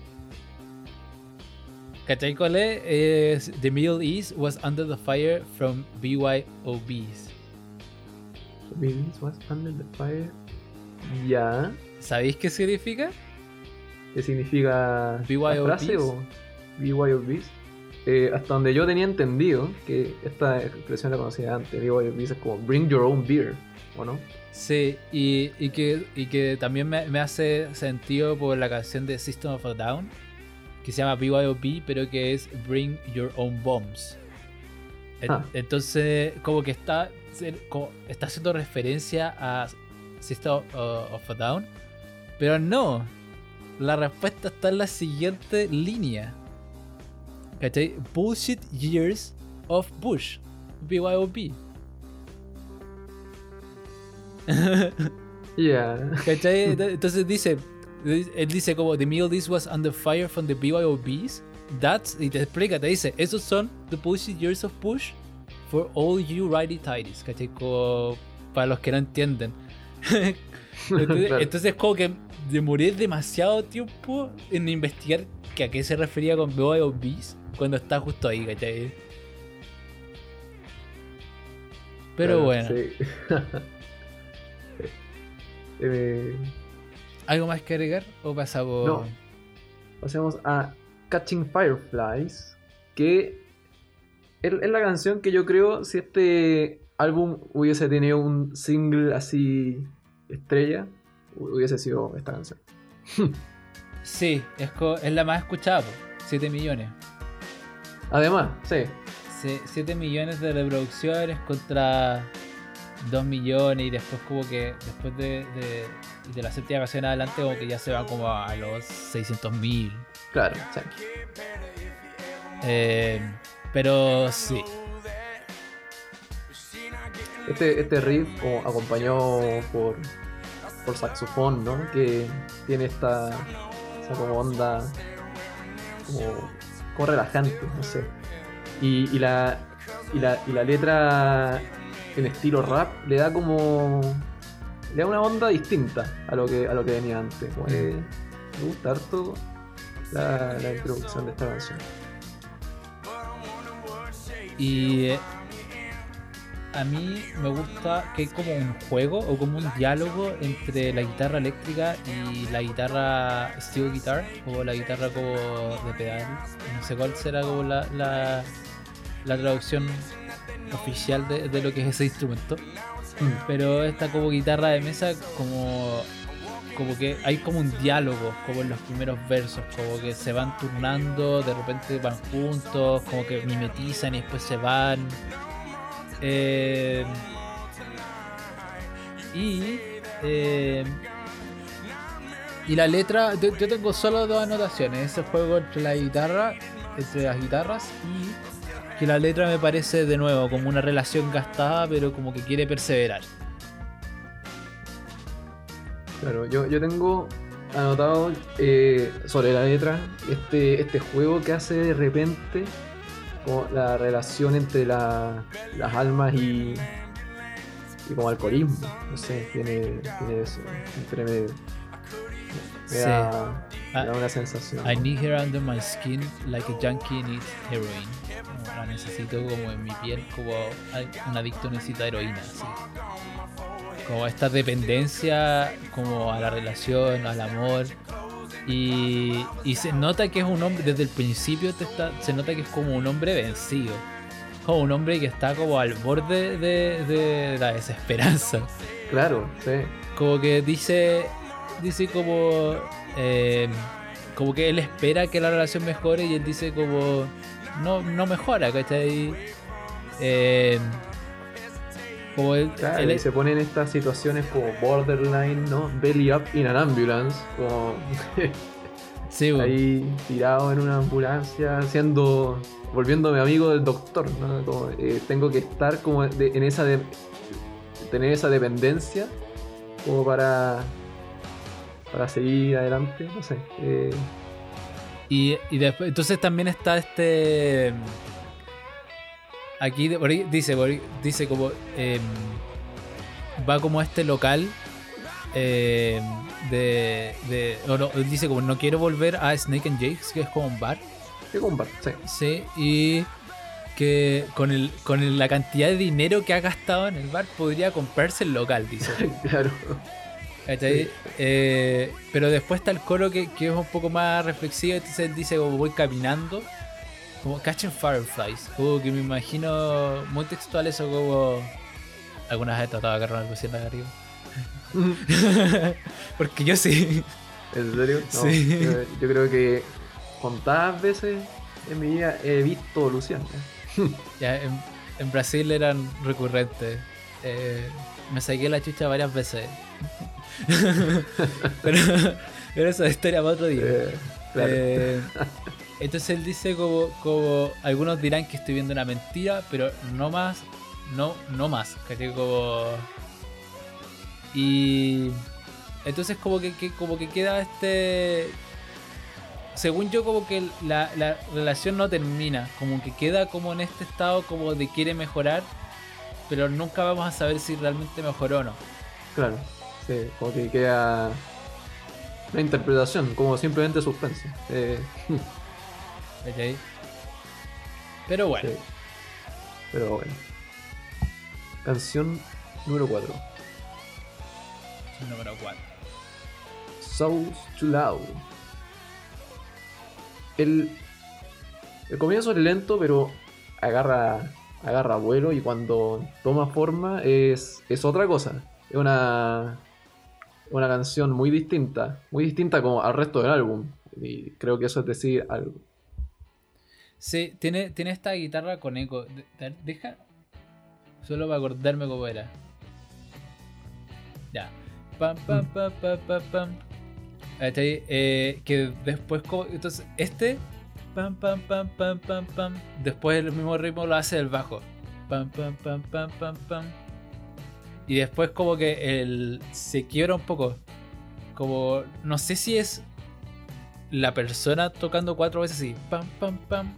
¿Cachai cuál es? The Middle East was under the fire from BYOBs. Buildings was under the fire. Ya. ¿Sabéis qué significa? ¿Qué significa la BYOBs? frase o BYOBs? Eh, hasta donde yo tenía entendido que esta expresión la conocía antes, BYOBs es como bring your own beer, ¿o no? Sí, y, y que, y que también me, me hace sentido por la canción de System of a Down, que se llama BYOB, pero que es Bring Your Own Bombs. Ah. Entonces, como que está, como está haciendo referencia a System of, of a Down, pero no. La respuesta está en la siguiente línea. ¿Cachai? Bullshit Years of Bush. BYOB. Ya. ¿Cachai? Ent- Entonces dice, él dice como The Middle East was under fire from the BYOBs. That's, y te explica, te dice, esos son the bullshit years of Bush for all you righty tighties. ¿Cachai? Como para los que no entienden. entonces, entonces como que demoré demasiado tiempo en investigar que a qué se refería con BYOBs cuando está justo ahí, ¿cachai? Pero Claro, bueno, sí. Eh, ¿algo más que agregar o pasamos? No. pasemos a Catching Fireflies, que es, la canción que yo creo, si este álbum hubiese tenido un single así estrella, hu- hubiese sido esta canción. Sí, es, es la más escuchada, 7 millones. Además, sí, 7 millones de reproducciones contra 2 millones y después como que después de, de, de la séptima canción adelante como que ya se va como a los 600 mil. claro, sí. Eh, pero sí, Este, este riff como acompañado por, por saxofón, ¿no? Que tiene esta, esa como onda como, como relajante, no sé. Y, la, y, la, y la letra en estilo rap le da como... Le da una onda distinta a lo que, a lo que venía antes. Que me gusta harto la, la introducción de esta canción. y eh, a mí me gusta que hay como un juego o como un diálogo entre la guitarra eléctrica y la guitarra steel guitar o la guitarra como de pedal. No sé cuál será como la, la, la traducción oficial de, de lo que es ese instrumento. Pero esta como guitarra de mesa como como que hay como un diálogo como en los primeros versos, como que se van turnando, de repente van juntos, como que mimetizan y después se van. Eh, y eh, y la letra, yo, tengo solo dos anotaciones, ese juego entre la guitarra, entre las guitarras y que la letra me parece de nuevo como una relación gastada, pero como que quiere perseverar. Claro, yo, yo tengo anotado eh, sobre la letra este, este juego que hace de repente la relación entre la- las almas y, y como alcoholismo. No sé, tiene, tiene eso. Entre me, me Sí. da, me Ah, da una sensación. I need her under my skin like a junkie needs heroin. Como la necesito como en mi piel, como un adicto necesita heroína. así. Como esta dependencia como a la relación, al amor. Y, y se nota que es un hombre, desde el principio te está, se nota que es como un hombre vencido. Como un hombre que está como al borde de, de la desesperanza Claro, sí. como que dice dice como eh, como que él espera que la relación mejore y él dice como no no mejora ¿cachai? Eh, como él, Claro, él y es- se ponen estas situaciones como borderline, ¿no? Belly up in an ambulance. Como sí, bo. ahí tirado en una ambulancia, siendo, volviéndome amigo del doctor, ¿no? Como, eh, tengo que estar como de- en esa, de- tener esa dependencia como para, para seguir adelante, no sé. eh, Y, y después, entonces también está este. Aquí dice, dice como. em, va como a este local. em, de. de no, dice como no quiero volver a Snake and Jake's, que es como un bar. Es como un bar, sí. Sí, y que con, el, con el- la cantidad de dinero que ha gastado en el bar podría comprarse el local, dice. claro. Eh, pero después está el coro que, que es un poco más reflexivo, entonces él dice como voy caminando, como catching fireflies, como que me imagino muy textual eso como... Algunas he tratado de agarrar una cocina de arriba. Porque yo sí. ¿En serio? No, Sí. Yo, yo creo que contadas veces en mi vida he visto Luciana. Ya, en, en Brasil eran recurrentes. Eh, me saqué la chucha varias veces. pero, pero esa es historia para otro día. Eh, claro. Eh, entonces él dice como, como algunos dirán que estoy viendo una mentira, pero no más, no, no más. ¿cachai? Como, y entonces como que, como que queda este según yo como que la, la relación no termina, como que queda como en este estado como de quiere mejorar, pero nunca vamos a saber si realmente mejoró o no. Claro. Sí, como que queda una interpretación, como simplemente suspenso. Eh, ¿cachai? Pero bueno, sí. Pero bueno. Canción número 4. número 4. Souls to Loud. El, el comienzo es lento, pero agarra, agarra vuelo y cuando toma forma es, es otra cosa. Es una, una canción muy distinta, muy distinta como al resto del álbum. Y creo que eso es decir algo. Sí, tiene, tiene esta guitarra con eco. De- de- Deja. Solo para acordarme cómo era. Ya. Pam, pam, pam, pam, pam, pam. Ahí está ahí, eh, que después como. Entonces, este. Pam, pam, pam, pam, pam, pam. Después el mismo ritmo lo hace el bajo. Pam, pam, pam, pam, pam, pam. Y después como que el, se quiebra un poco. Como. No sé si es la persona tocando cuatro veces así. Pam, pam, pam.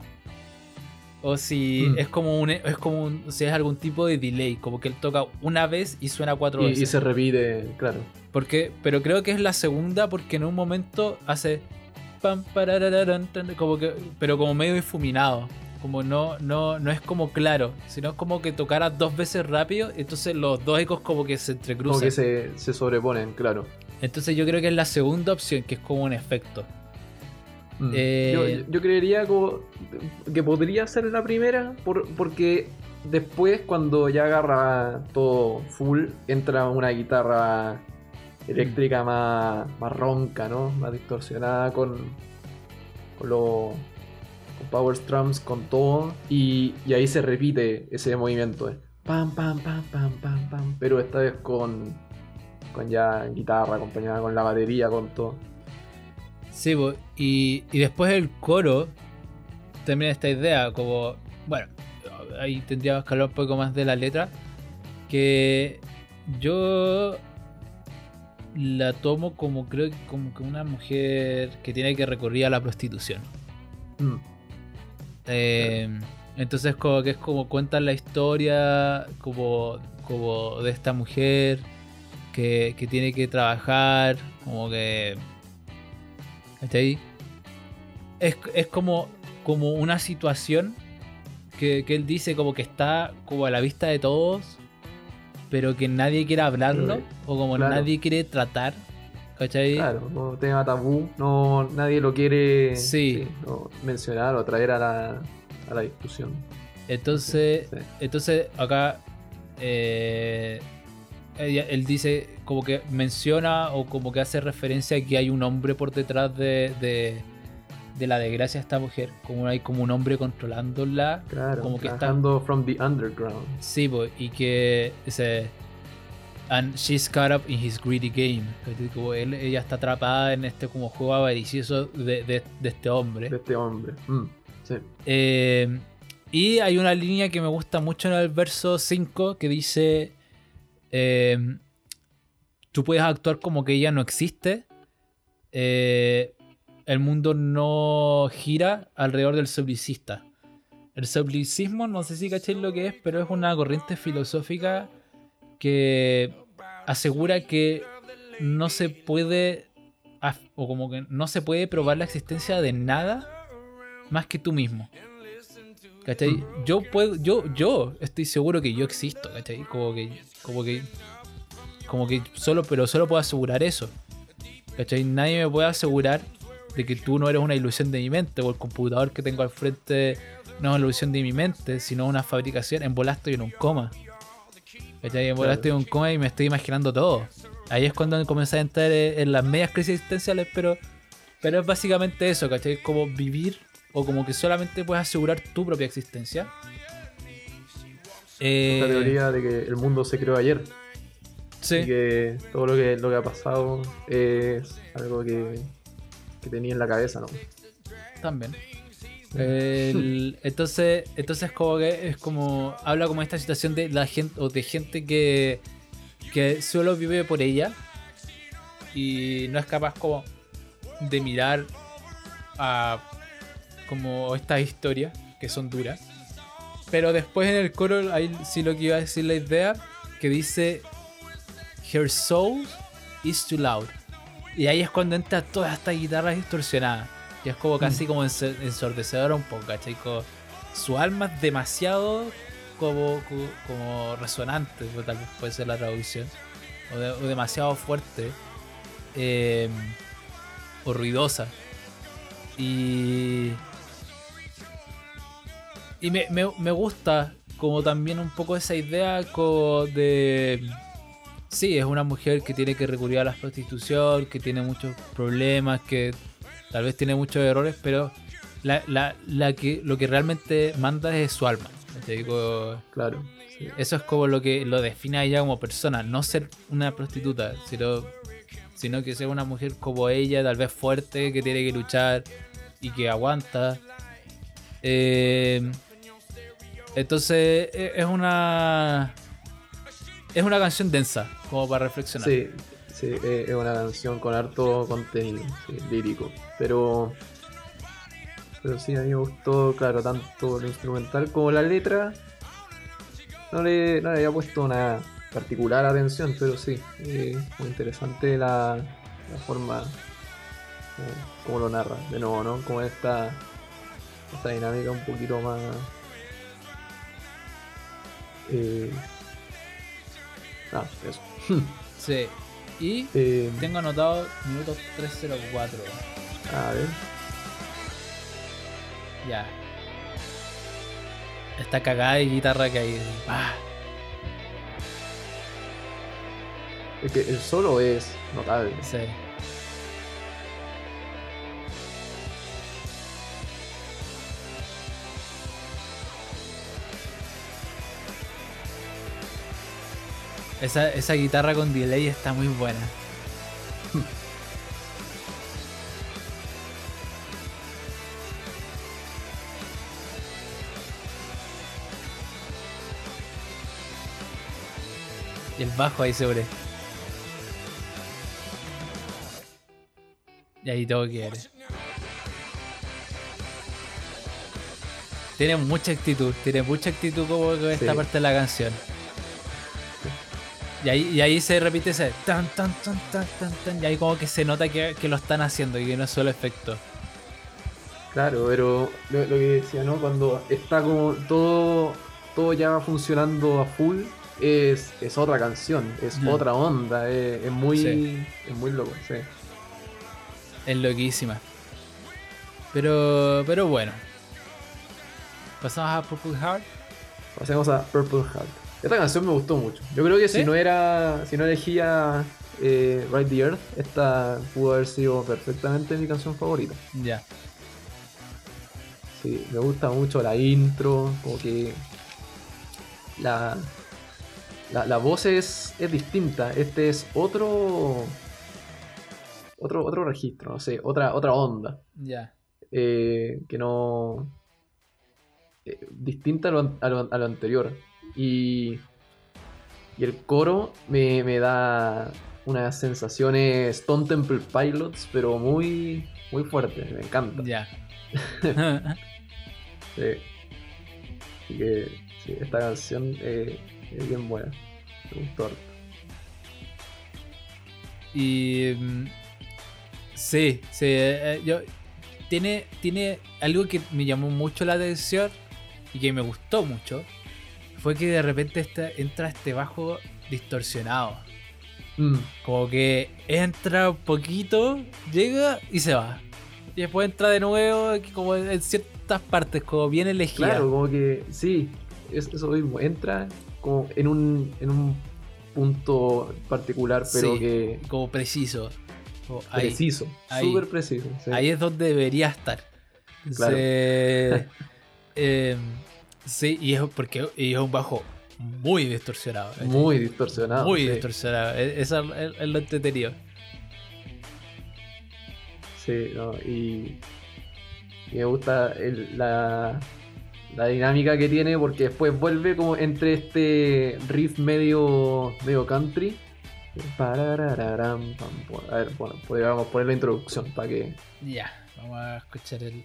O si Mm. es como un. Es como un, si es algún tipo de delay. Como que él toca una vez y suena cuatro Y, veces. y se repite, claro. Porque, pero creo que es la segunda porque en un momento hace pam como que pero como medio difuminado, como no no no es como claro, sino es como que tocara dos veces rápido, entonces los dos ecos como que se Como entrecruzan. que se, se sobreponen, claro. Entonces yo creo que es la segunda opción, que es como un efecto. Mm. Eh, Yo, yo creería como que podría ser la primera, por- porque después cuando ya agarra todo full, entra una guitarra eléctrica más, más ronca, ¿no? Más distorsionada con, con los con power strums, con todo, y, y ahí se repite ese movimiento. Pam, pam, pam, pam, pam, pam, pero esta vez con, con ya guitarra acompañada con la batería, con todo. Sí, y, y después el coro también esta idea, como, bueno, ahí tendríamos que hablar un poco más de la letra, que yo la tomo como creo que como que una mujer que tiene que recurrir a la prostitución. Mm. Eh, entonces como que es como cuentan la historia como, como de esta mujer que, que tiene que trabajar, como que... ¿Está ahí? Es, es como, como una situación que, que él dice como que está como a la vista de todos, pero que nadie quiere hablarlo, Sí, o como claro. nadie quiere tratar. ¿Cachai? Claro, no tema tabú, no, nadie lo quiere Sí. no, mencionar o traer a la, a la discusión. Entonces, entonces acá eh, ella- él dice como que menciona o como que hace referencia a que hay un hombre por detrás de, de, de la desgracia de esta mujer, como hay como un hombre controlándola, Claro, como que está from the underground. sí, po, y que dice and she's caught up in his greedy game, él, ella está atrapada en este como juego avaricioso de, de- de este hombre. de este hombre. Mm, sí. Eh, y hay una línea que me gusta mucho en el verso 5 que dice: eh, Tú puedes actuar como que ella no existe. eh, el mundo no gira alrededor del soblicista. El soblicismo, no sé si cachéis lo que es, pero es una corriente filosófica que asegura que no se puede, o como que no se puede probar la existencia de nada más que tú mismo. ¿Cachai? Yo puedo, yo, yo estoy seguro que yo existo, ¿cachai? Como que, como que, como que solo, pero solo puedo asegurar eso. ¿Cachai? Nadie me puede asegurar de que tú no eres una ilusión de mi mente, o el computador que tengo al frente no es una ilusión de mi mente, sino una fabricación. En bola estoy en un coma. ¿Cachai? En bola estoy en un coma y me estoy imaginando todo. Ahí es cuando comencé a entrar en las medias crisis existenciales, pero, pero es básicamente eso, ¿cachai? Como vivir o como que solamente puedes asegurar tu propia existencia. Eh, Esta teoría de que el mundo se creó ayer sí. y que todo lo que, lo que ha pasado es algo que, que tenía en la cabeza, ¿no? También. El- entonces, entonces como que es como habla como esta situación de la gente o de gente que que solo vive por ella y no es capaz como de mirar a como estas historias que son duras. Pero después en el coro hay sí lo que iba a decir la idea que dice Her soul is too loud. Y ahí es cuando entra toda esta guitarra distorsionada. Que es como casi como ense- ensordecedora un poco, ¿cachai? Como su alma es demasiado como, como, como resonante, tal vez puede ser la traducción. O, de- o demasiado fuerte. eh, o ruidosa. Y. Y me, me, me gusta como también un poco esa idea como de... Sí, es una mujer que tiene que recurrir a la prostitución, que tiene muchos problemas, que tal vez tiene muchos errores, pero la, la, la que, lo que realmente manda es su alma. ¿cachai? Digo, Claro. sí. eso es como lo que lo define a ella como persona, no ser una prostituta, sino, sino que ser una mujer como ella, tal vez fuerte, que tiene que luchar y que aguanta. Eh, entonces e- es una es una canción densa, como para reflexionar. Sí, sí, eh, es una canción con harto contenido sí, lírico. Pero. Pero sí, a mí me gustó, claro, tanto lo instrumental como la letra. No le, no le había puesto una particular atención, pero sí, eh, muy interesante la, la forma eh, como lo narra. De nuevo, ¿no? Como esta, esta dinámica un poquito más. Eh, ah, eso. Sí. Y Eh, tengo anotado minutos 304. a ver. Ya. Esta cagada de guitarra que hay. Ah, Es que el solo es notable. sí. Esa, esa guitarra con delay está muy buena. Y el bajo ahí sobre. Y ahí todo quiere. Tiene mucha actitud, tiene mucha actitud como esta Sí. parte de la canción. Y ahí, y ahí se repite ese tan tan tan tan tan tan. Y ahí como que se nota que, que lo están haciendo y que no es solo efecto. Claro, pero lo, lo que decía, ¿no? Cuando está como todo, todo ya funcionando a full, es, es otra canción, es Mm. otra onda, es, es muy, Sí. es muy loco, sí. Es loquísima. Pero, pero bueno. Pasamos a Purple Heart. Pasemos a Purple Heart. Esta canción me gustó mucho. Yo creo que ¿Sí? si no era, si no elegía eh, Right the Earth, esta pudo haber sido perfectamente mi canción favorita. Ya. Sí, me gusta mucho la intro, como que la, la, la voz es, es distinta. Este es otro, otro otro registro, no sé, otra, otra onda. Ya. eh, que no... eh, distinta a lo, an- a lo- a lo anterior. Y, y el coro me, me da unas sensaciones Stone Temple Pilots, pero muy, muy fuertes, me encanta. Ya. Sí. Así que sí, esta canción eh, es bien buena. Me gustó harto. y. mm, Sí, sí. eh, eh, yo. tiene, tiene algo que me llamó mucho la atención y que me gustó mucho. Fue que de repente esta- entra este bajo distorsionado. Mm, Como que entra un poquito, llega y se va. Y después entra de nuevo, como en ciertas partes, como bien elegida. claro, como que sí, es eso mismo. Entra como en un, en un punto particular, pero Sí, que Como preciso. Como ahí. preciso, súper preciso. sí. Ahí es donde debería estar. Claro. Se- em, sí, y es porque y es un bajo muy distorsionado. Muy distorsionado. Muy sí. distorsionado. E- Eso es, es lo entretenido. Sí, no, y, y me gusta el- la, la dinámica que tiene porque después vuelve como entre este riff medio, medio country. A ver, bueno, podríamos poner la introducción para que. Ya, vamos a escuchar el.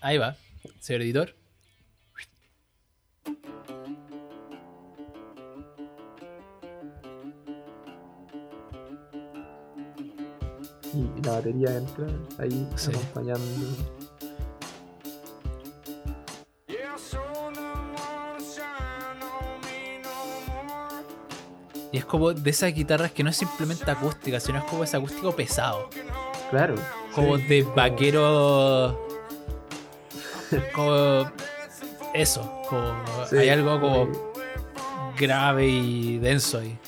Ahí va, señor editor. Y la batería entra ahí Sí. acompañando. Y es como de esas guitarras que no es simplemente acústica, sino es como ese acústico pesado. Claro. Como sí, de vaquero. Como. Eso, como. sí, hay algo como sí. grave y denso ahí.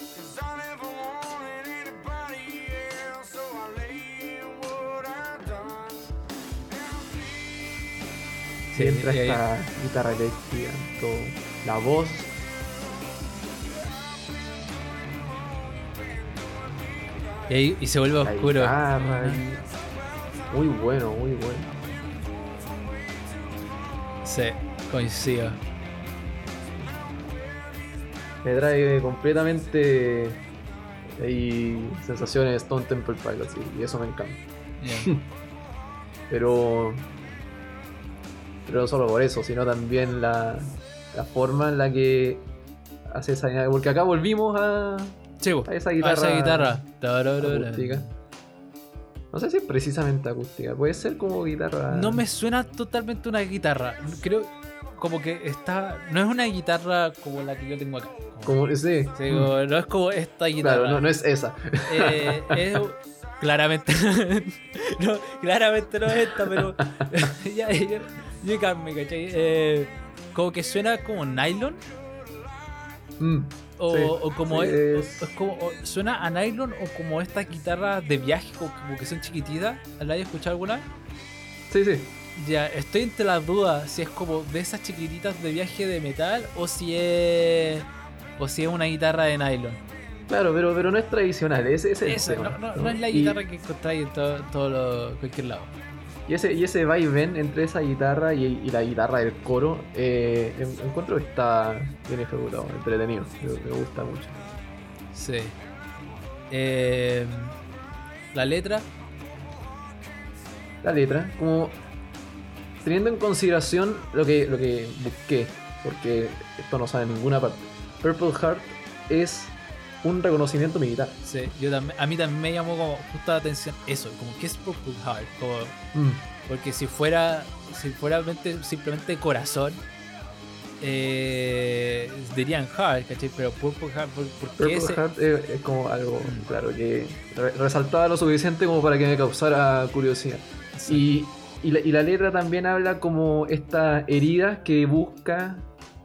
Sí, entra y esta guitarra eléctrica, todo. La voz. Y, ahí- y se vuelve La oscuro. guitarra, y- Muy bueno, muy bueno. Sí, coincido. Me trae completamente ahí sensaciones Stone Temple Pilots y, y eso me encanta. Pero pero no solo por eso, sino también la, la forma en la que hace esa dinámica. Porque acá volvimos a, Sí, a esa a guitarra, esa guitarra. Tararara. acústica. No sé si es precisamente acústica, puede ser como guitarra. No me suena totalmente una guitarra. Creo como que está. No es una guitarra como la que yo tengo acá. Como- Como, sí. sí, como- no es como esta guitarra. Claro, no, no es esa. Eh, es claramente. no, claramente no es esta, pero. ya, ya, ¿cachai? Eh, como que suena como nylon. Mm, O, Sí, o como sí, es, suena a nylon o como estas guitarras de viaje como, como que son chiquititas. ¿La hayas escuchado alguna? Sí, sí. Ya, estoy entre las dudas si es como de esas chiquititas de viaje de metal o si es o si es una guitarra de nylon. Claro, pero, pero no es tradicional, ese, ese es el tema, no, no- ¿no? es la Y- guitarra que encontráis en todo, todo lo- cualquier lado. Y ese, y ese va y ven entre esa guitarra y, y la guitarra del coro, eh, en- encuentro que está bien ejecutado, entretenido, me, me gusta mucho. Sí. Eh, la letra, La letra, como teniendo en consideración lo que, lo que busqué, porque esto no sale en ninguna parte, Purple Heart es un reconocimiento militar. sí, yo también, a mí también me llamó como justo la atención eso, como que es Purple Heart, como, Mm, porque si fuera, si fuera mente- simplemente corazón, eh, dirían Heart, ¿cachai? Pero Purple Heart, ¿por, por qué Purple ese? Heart es, es como algo, Mm. claro, que re- resaltaba lo suficiente como para que me causara curiosidad. Y, y la, y la letra también habla como esta herida que busca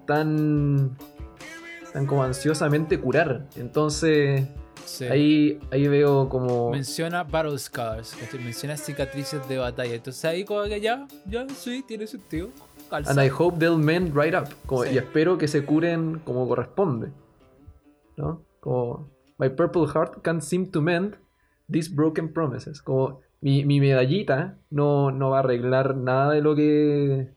tan, tan como ansiosamente curar. Entonces Sí. ahí, ahí veo como... Menciona Battle Scars, menciona cicatrices de batalla. Entonces ahí como que ya, ya, sí, tiene sentido. Calza. And I hope they'll mend right up. Como- Sí. Y espero que se curen como corresponde. ¿No? Como... My purple heart can't seem to mend these broken promises. Como mi, mi medallita no, no va a arreglar nada de lo que...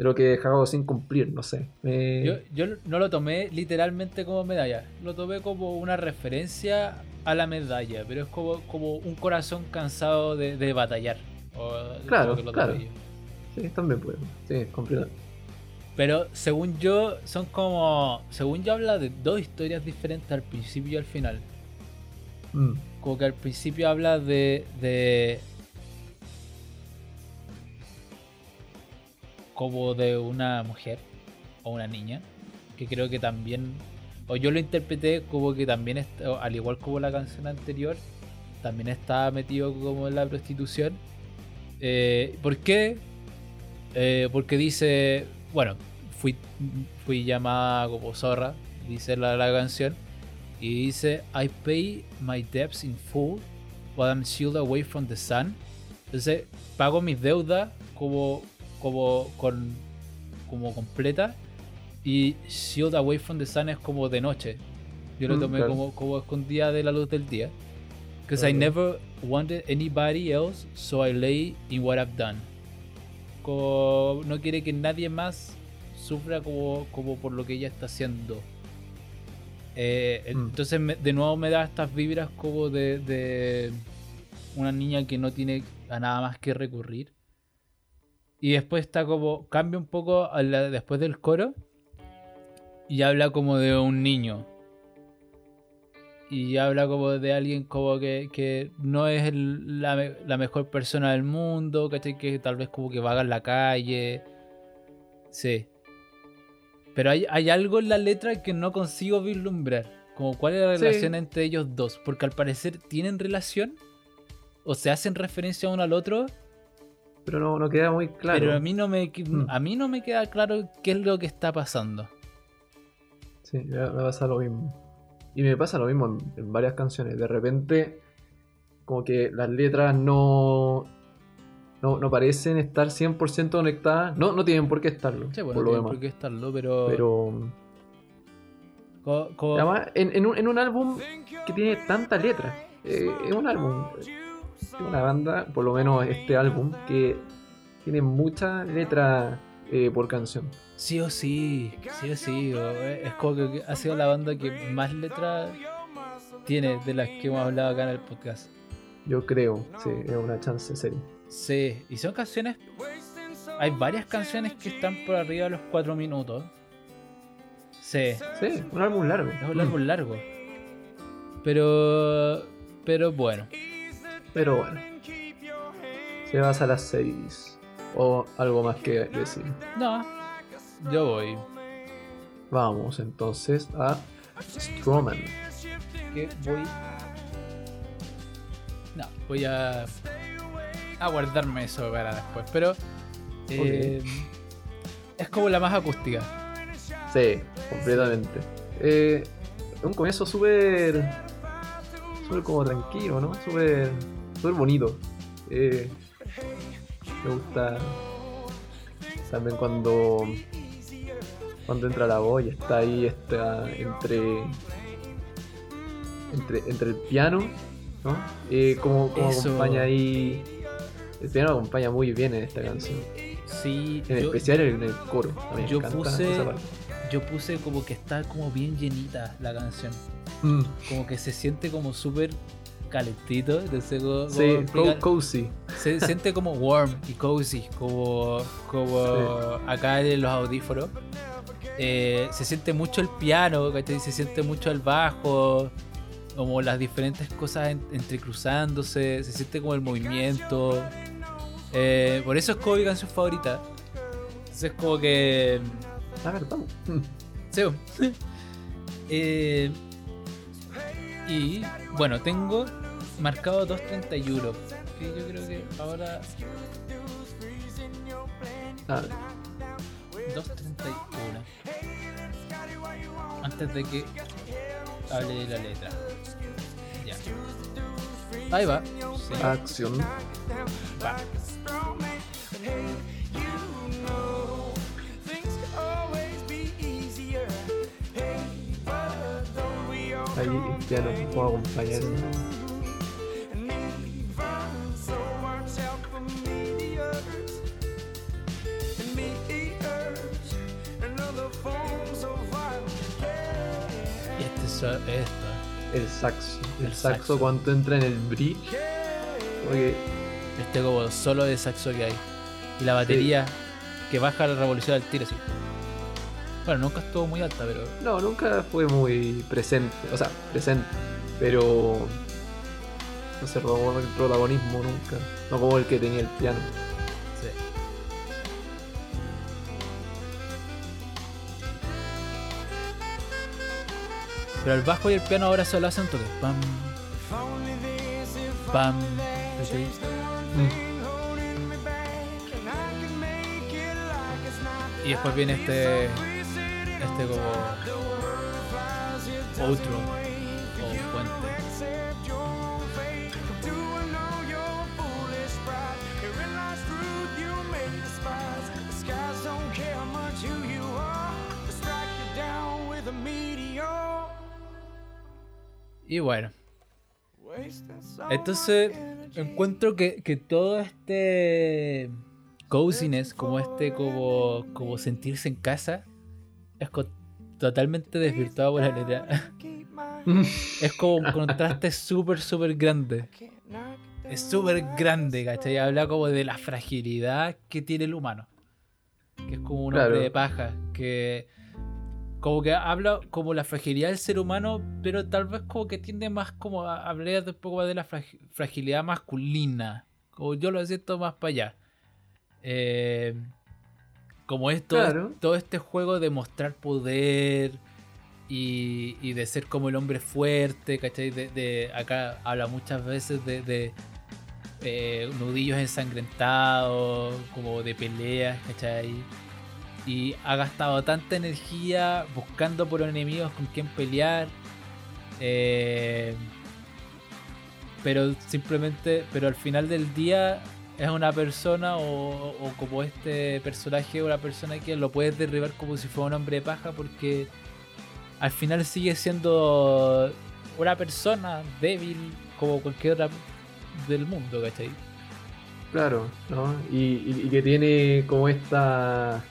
De lo que dejado sin cumplir, no sé. Me- Yo, yo no lo tomé literalmente como medalla, lo tomé como una referencia a la medalla, pero es como, como un corazón cansado de, de batallar. o- Claro, que lo claro. yo. Sí, también puedo. Sí, completamente. Pero según yo, son como. Según yo, habla de dos historias diferentes al principio y al final. Mm, Como que al principio habla de. de como de una mujer o una niña, que creo que también, o yo lo interpreté como que también, al igual como la canción anterior, también estaba metido como en la prostitución. Eh, ¿Por qué? Eh, porque dice, bueno, fui, fui llamada como zorra, dice la, la canción, y dice, I pay my debts in full, but I'm shielded away from the sun. Entonces, pago mis deudas como, como, con, como completa, y shield away from the sun es como de noche. Yo lo Mm, tomé claro. como, como escondida de la luz del día. Because I never wanted anybody else, so I lay in what I've done. Como no quiere que nadie más sufra como, como por lo que ella está haciendo. Eh, Mm. Entonces me- de nuevo me da estas vibras como de, de una niña que no tiene a nada más que recurrir. Y después está como, cambia un poco a la- después del coro y habla como de un niño. Y habla como de alguien como que, que no es el- la, la mejor persona del mundo, ¿cachai? Que tal vez como que vaga en la calle. Sí. Pero hay, hay algo en la letra que no consigo vislumbrar. Como cuál es la Sí. relación entre ellos dos. Porque al parecer tienen relación. O se hacen referencia uno al otro. Pero no, no queda muy claro. Pero a mí no me Mm. a mí no me queda claro qué es lo que está pasando. Sí, me, pasa lo mismo. Y me pasa lo mismo en, en varias canciones. De repente, como que las letras no, no, no parecen estar 100% conectadas. No, no tienen por qué estarlo. Sí, bueno, por lo tiene demás. por qué estarlo, pero. Pero co- co- además, en, en un, en un álbum que tiene tanta letra, eh, es un álbum, es una banda, por lo menos este álbum, que tiene mucha letra eh, por canción. Sí o sí, sí o sí. o- eh, Es como que ha sido la banda que más letras tiene de las que hemos hablado acá en el podcast. Yo creo, sí, es una chance seria. Sí, y son canciones. Hay varias canciones que están por arriba de los 4 minutos. Sí, Sí, un álbum largo. es un álbum largo. Pero. Pero bueno. Pero bueno. Se basa a las series. O algo más que decir. No, yo voy. Vamos entonces a Stroman. que voy. No, voy a. a guardarme eso para después. Pero. eh, Es como la más acústica. Sí, completamente. Eh, un comienzo súper. súper como tranquilo, ¿no? Súper. Súper bonito. Eh, me gusta también cuando. cuando entra la voz y está ahí está entre. entre, entre el piano, ¿no? Eh, como, acompaña ahí. El piano acompaña muy bien en esta canción. Sí, En yo, especial en el coro. Me yo puse- esa parte. yo puse como que está como bien llenita la canción. Mm. Como que se siente como súper calentito. Cómo- cómo Sí, explicar. co- cozy. Se siente como warm y cozy, como, como acá en los audífonos. Eh, se siente mucho el piano, ¿cachai? se siente mucho el bajo, como las diferentes cosas en- entrecruzándose, se siente como el movimiento. Eh, por eso es como mi canción favorita. Entonces es como que... La verdad. Sí. Eh, y bueno, tengo marcado 2.31. Que yo creo que ahora Ah, 2.31. Antes de que hable de la letra. Ya. Ahí va. Sí, acción. va. Ahí el piano puedo acompañar. Y este es esto. El saxo. El, El saxo, saxo. cuando entra en el bridge. Oye, Este como solo de saxo que hay. Y la batería que baja la revolución al tiro, sí. Bueno, nunca estuvo muy alta, pero. No, nunca fue muy presente. O sea, presente. Pero. No se robó el protagonismo nunca. No como el que tenía el piano. Pero el bajo y el piano ahora solo hacen toques. Pam. Pam. Mm. Y después viene este este como. Outro. O puente. Y bueno. Entonces encuentro que, que todo este coziness, como este como, como sentirse en casa, es totalmente desvirtuado por la letra. es como un contraste súper, súper grande. Es súper grande, ¿cachai? Habla como de la fragilidad que tiene el humano. Que es como un Claro. hombre de paja. Que como que habla como la fragilidad del ser humano, pero tal vez como que tiende más como a hablar un poco más de la frag- fragilidad masculina. Como yo lo siento más para allá. Eh, como esto, Claro. todo este juego de mostrar poder y, y de ser como el hombre fuerte, ¿cachai? De, de- acá habla muchas veces de, de, eh, nudillos ensangrentados, como de peleas, ¿cachai? Y ha gastado tanta energía buscando por enemigos con quien pelear. eh, pero simplemente, pero al final del día es una persona o, o como este personaje, una persona que lo puedes derribar como si fuera un hombre de paja porque al final sigue siendo una persona débil como cualquier otra del mundo, ¿cachai? Claro, ¿no? Y, y- y que tiene como esta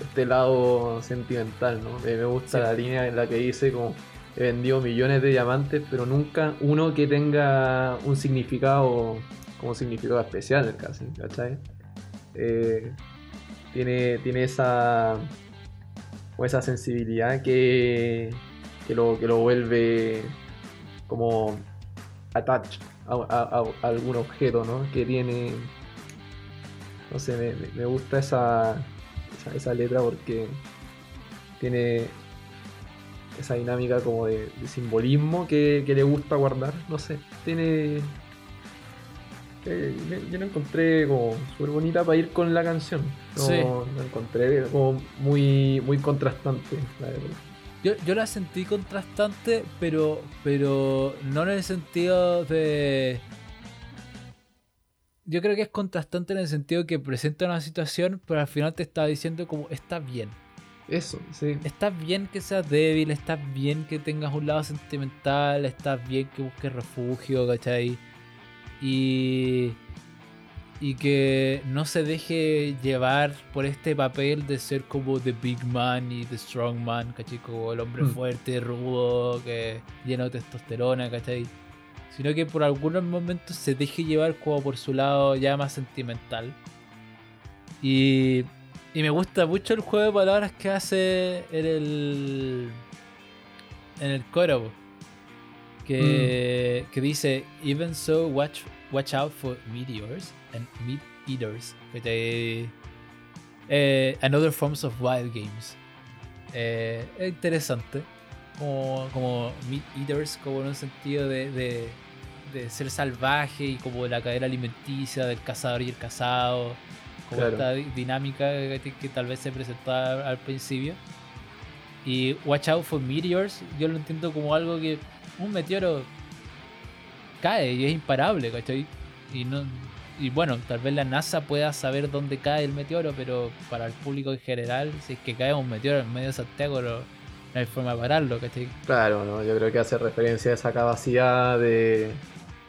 este lado sentimental, ¿no? Me, me gusta Sí. la línea en la que dice como he vendido millones de diamantes, pero nunca uno que tenga un significado como significado especial casi, ¿cachai? Eh, tiene, tiene esa o esa sensibilidad que, que, lo, que lo vuelve como attach a, algún objeto, ¿no? Que tiene. No sé, me gusta esa, esa, esa letra porque tiene esa dinámica como de, de simbolismo que, que le gusta guardar. No sé, tiene. Eh, yo la encontré como súper bonita para ir con la canción. No, Sí. La encontré como muy, muy contrastante, la verdad. Yo, yo la sentí contrastante, pero, pero no en el sentido de... Yo creo que es contrastante en el sentido que presenta una situación, pero al final te está diciendo como está bien. Eso, sí. Está bien que seas débil, está bien que tengas un lado sentimental, está bien que busques refugio, ¿cachai? Y, y que no se deje llevar por este papel de ser como the big man y the strong man, ¿cachai? Como el hombre Mm. fuerte, rudo, que lleno de testosterona, ¿cachai? Sino que por algunos momentos se deje llevar como por su lado ya más sentimental. Y, y me gusta mucho el juego de palabras que hace en el, en el coro. Que, que dice, even so, watch, watch out for meteors and meat eaters. Que te- eh, and other forms of wild games. Eh, es interesante. Como, como meat eaters, como en un sentido de, de, de ser salvaje y como la cadena alimenticia del cazador y el cazado. Como Claro. esta di- dinámica que, que tal vez se presentaba al principio. Y Watch Out for Meteors, yo lo entiendo como algo que un meteoro cae y es imparable, ¿cachai? Y, no, y bueno, tal vez la NASA pueda saber dónde cae el meteoro, pero para el público en general, si es que cae un meteoro en medio de Santiago, no, hay forma de pararlo, ¿cachai? Claro, ¿no? yo creo que hace referencia a esa capacidad de,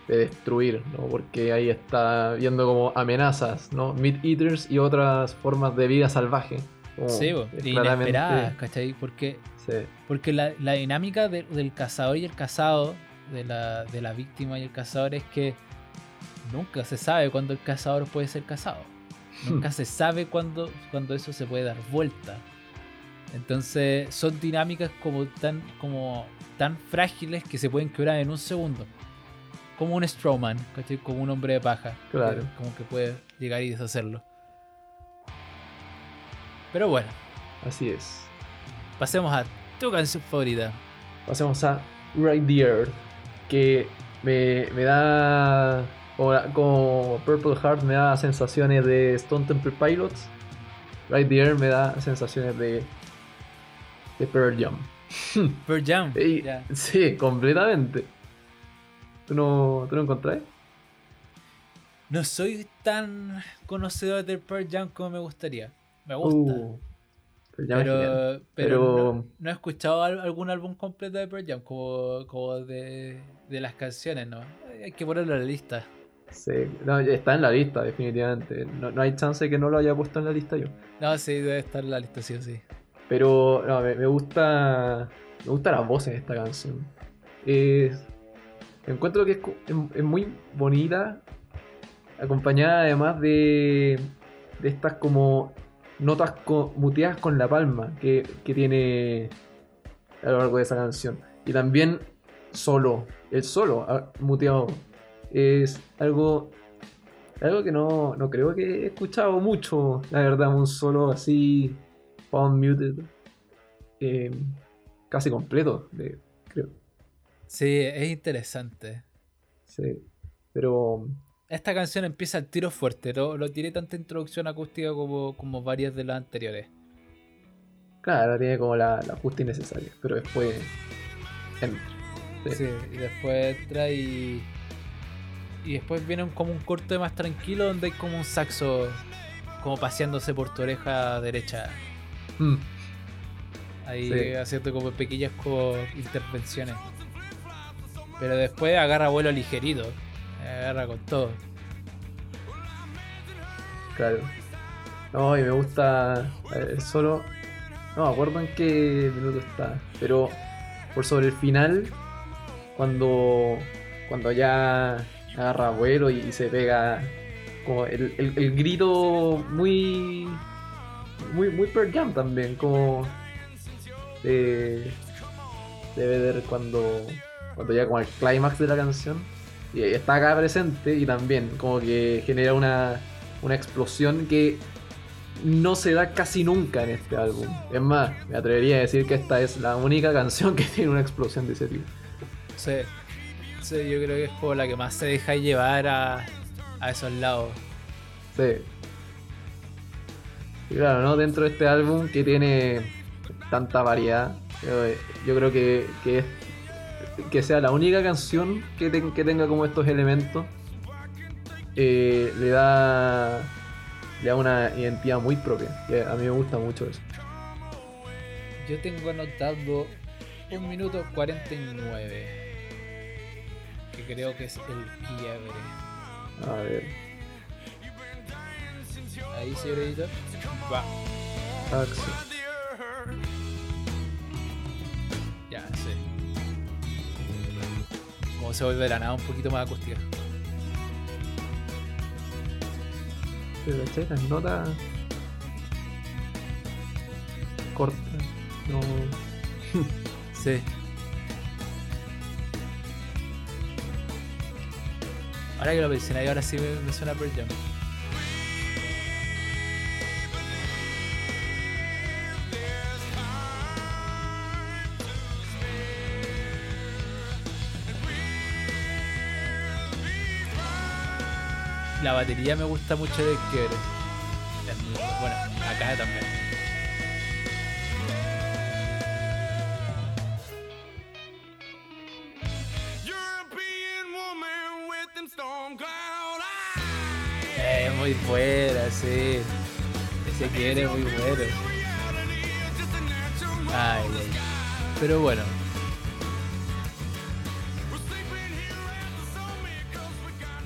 de destruir, ¿no? porque ahí está viendo como amenazas, ¿no? Meat eaters y otras formas de vida salvaje. Sí, bo, inesperadas, ¿cachai? Porque sí, Porque la, la dinámica de- del cazador y el cazado, de la, de la víctima y el cazador, es que nunca se sabe cuándo el cazador puede ser cazado. Nunca se sabe cuándo, cuándo eso se puede dar vuelta. Entonces son dinámicas como tan, como tan frágiles que se pueden quebrar en un segundo. Como un Strowman, ¿cachai? Como un hombre de paja. Claro. que como que puede llegar y deshacerlo. Pero bueno, así es. pasemos a tu canción favorita. pasemos a Right the Earth, que me, me da, como, como Purple Heart me da sensaciones de Stone Temple Pilots, Right the Earth me da sensaciones de, de Pearl Jam. Pearl Jam. Y-. Sí, completamente. ¿Tú no, ¿Tú no encontrás? No soy tan conocedor del Pearl Jam como me gustaría. Me gusta. Uh, pero, pero, Pero- no, no he escuchado al- algún álbum completo de Pearl Jam, como, como de, de las canciones, ¿no? Hay que ponerlo en la lista. Sí, no, está en la lista, definitivamente. No, no hay chance de que no lo haya puesto en la lista yo. No, sí, debe estar en la lista, sí o sí. Pero no, me, me gusta. Me gusta la voz en esta canción. Es, encuentro que es- es muy bonita. Acompañada además de. de estas como notas co- muteadas con la palma que, que tiene a lo largo de esa canción. Y también solo. El solo muteado. Es algo. Algo que no, no creo que he escuchado mucho, la verdad, un solo así Unmuted. eh, casi completo, de- creo. Sí, es interesante. Sí. Pero Esta canción empieza al tiro fuerte, no, no tiene tanta introducción acústica como, como varias de las anteriores. claro, tiene como la, la justa y necesaria. Pero después. entra. Sí. Sí, y después entra y. Y después viene un- como un corte más tranquilo donde hay como un saxo como paseándose por tu oreja derecha. Mm, Ahí Sí. haciendo como pequeñas co- intervenciones. Pero después agarra vuelo ligerito. Agarra con todo. claro. No, y me gusta eh, solo. No me acuerdo en qué minuto está. Pero por sobre el final, cuando. Cuando ya agarra vuelo y, se pega. Como el, el- el grito muy. Muy, muy Pearl Jam también. Como. De. De ver cuando. Cuando ya como el clímax de la canción. Y está acá presente y también como que genera una, una explosión que no se da casi nunca en este álbum. Es más, me atrevería a decir que esta es la única canción que tiene una explosión de ese tipo. Sí. Sí, yo creo que es como la que más se deja llevar a, a esos lados. Sí. Y claro, ¿no? Dentro de este álbum que tiene tanta variedad, yo, yo creo que, que, es- que sea la única canción que, ten- que tenga como estos elementos, eh, le da le da una identidad muy propia. Que a mí me gusta mucho eso. Yo tengo anotado un minuto 49. Que creo que es el quiebre. A ver, Ahí, señor editor. Va. acción. Como se vuelve de la nada un poquito más acústica. Pero ¿cachai? Las notas cortas. No. Sí. Ahora que lo mencioné, ahora sí me, me suena Pearl Jam. La batería me gusta mucho de quiebre. Bueno, acá también. Eh, muy buena, sí. Ese quiebre es muy bueno. Ay, ay. Pero bueno.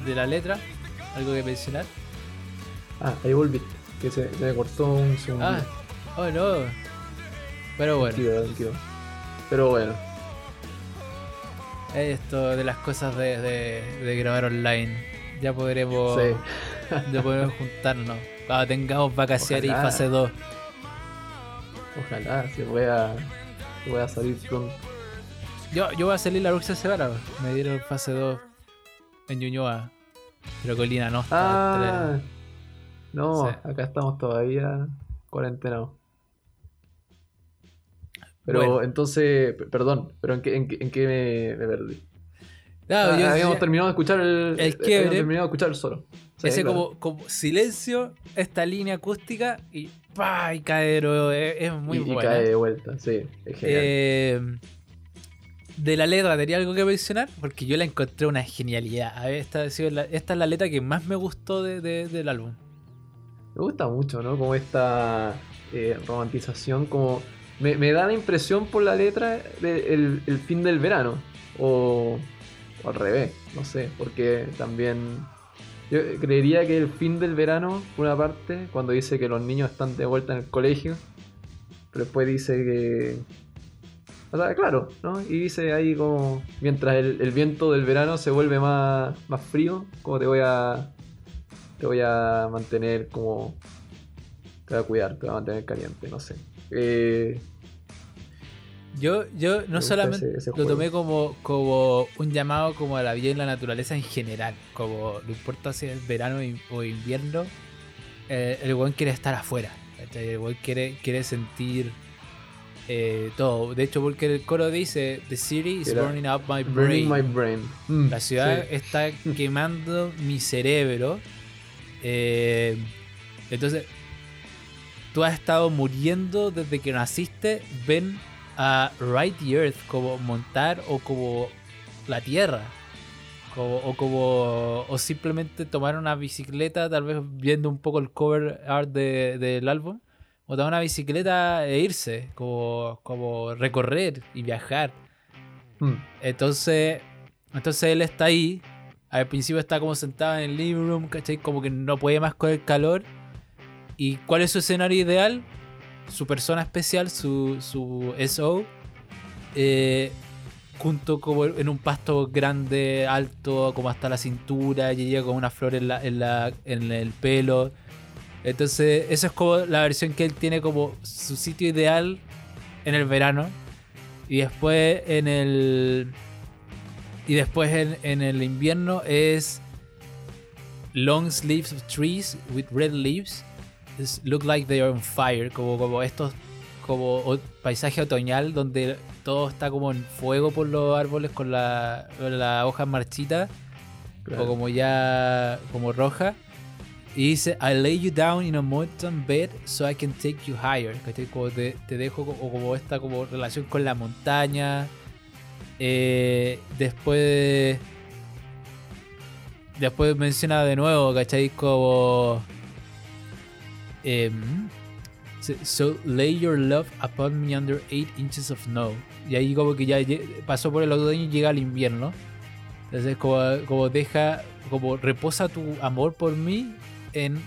De la letra, algo que mencionar. Ah, ahí volviste. Que se, se me cortó un segundo. Ah, oh no. Pero bueno. Pero bueno. esto de las cosas de, de, de grabar online. Ya podremos, Sí. ya podremos juntarnos. Cuando tengamos vacaciones y fase 2. Ojalá se pueda, se pueda salir pronto. Yo, yo voy a salir la próxima semana. Me dieron fase 2 en Ñuñoa. Pero Colina no está. Ah, no, Sí. acá estamos todavía cuarentenados. Pero Bueno. entonces, perdón, pero ¿en qué, en qué- en qué me, me perdí? Claro, Ah, yo habíamos decía- terminado de escuchar el, el habíamos quiebre. terminado de escuchar el solo. Sí, ese claro. como, como silencio, esta línea acústica y ¡pah! y cae de nuevo. Es, es muy y, y cae de vuelta, sí, es genial. Eh, de la letra, ¿tenía algo que mencionar? Porque yo la encontré una genialidad. A ver, esta, es la letra que más me gustó de- de- del álbum. Me gusta mucho, ¿no? Como esta eh, romantización, como... Me, da la impresión por la letra de el fin del verano. O, o al revés, no sé. Porque también... Yo creería que el fin del verano, por una parte, cuando dice que los niños están de vuelta en el colegio. Pero después dice que... O sea, claro, ¿no? Y dice ahí como... Mientras el, el viento del verano se vuelve más, más frío, como te voy a te voy a mantener como. Te voy a cuidar, te voy a mantener caliente, no sé. Eh, Yo, yo no solamente ese- ese lo tomé como, como un llamado como a la vida y la naturaleza en general. Como no importa si es verano o invierno, eh, el buen quiere estar afuera. El buen quiere, quiere sentir eh, todo. De hecho, porque el coro dice: The city is Era burning up my brain. my brain. Mm, La ciudad sí. está quemando mi cerebro. Eh, entonces, tú has estado muriendo desde que naciste. Ven a Ride the Earth como montar o como la tierra. Como- o como o simplemente tomar una bicicleta, tal vez viendo un poco el cover art de- del álbum. O tomar una bicicleta e irse, como, como recorrer y viajar. Mm, Entonces, entonces él está ahí. Al principio está como sentado en el living room, ¿cachai? Como que no puede más con el calor. ¿Y cuál es su escenario ideal? Su persona especial, su, su SO. eh, junto como en un pasto grande, alto, como hasta la cintura, y llega con una flor en, la, en, la, en el pelo. Entonces, eso es como la versión que él tiene como su sitio ideal en el verano. Y después en el. Y después en, en el invierno es. Long sleeves of trees with red leaves. Look like they are on fire. Como, como estos. Como o- paisaje otoñal donde todo está como en fuego por los árboles con la, con la hoja marchita. claro. O como ya. como roja. Y dice, I lay you down in a mountain bed so I can take you higher. ¿cachai? Como te, te dejo como, esta como relación con la montaña. Eh, después. Después menciona de nuevo, ¿cachai? Como. em, so- lay your love upon me under 8 inches of snow. Y ahí como que ya pasó por el otoño y llega el invierno. Entonces como, como deja, como reposa tu amor por mí en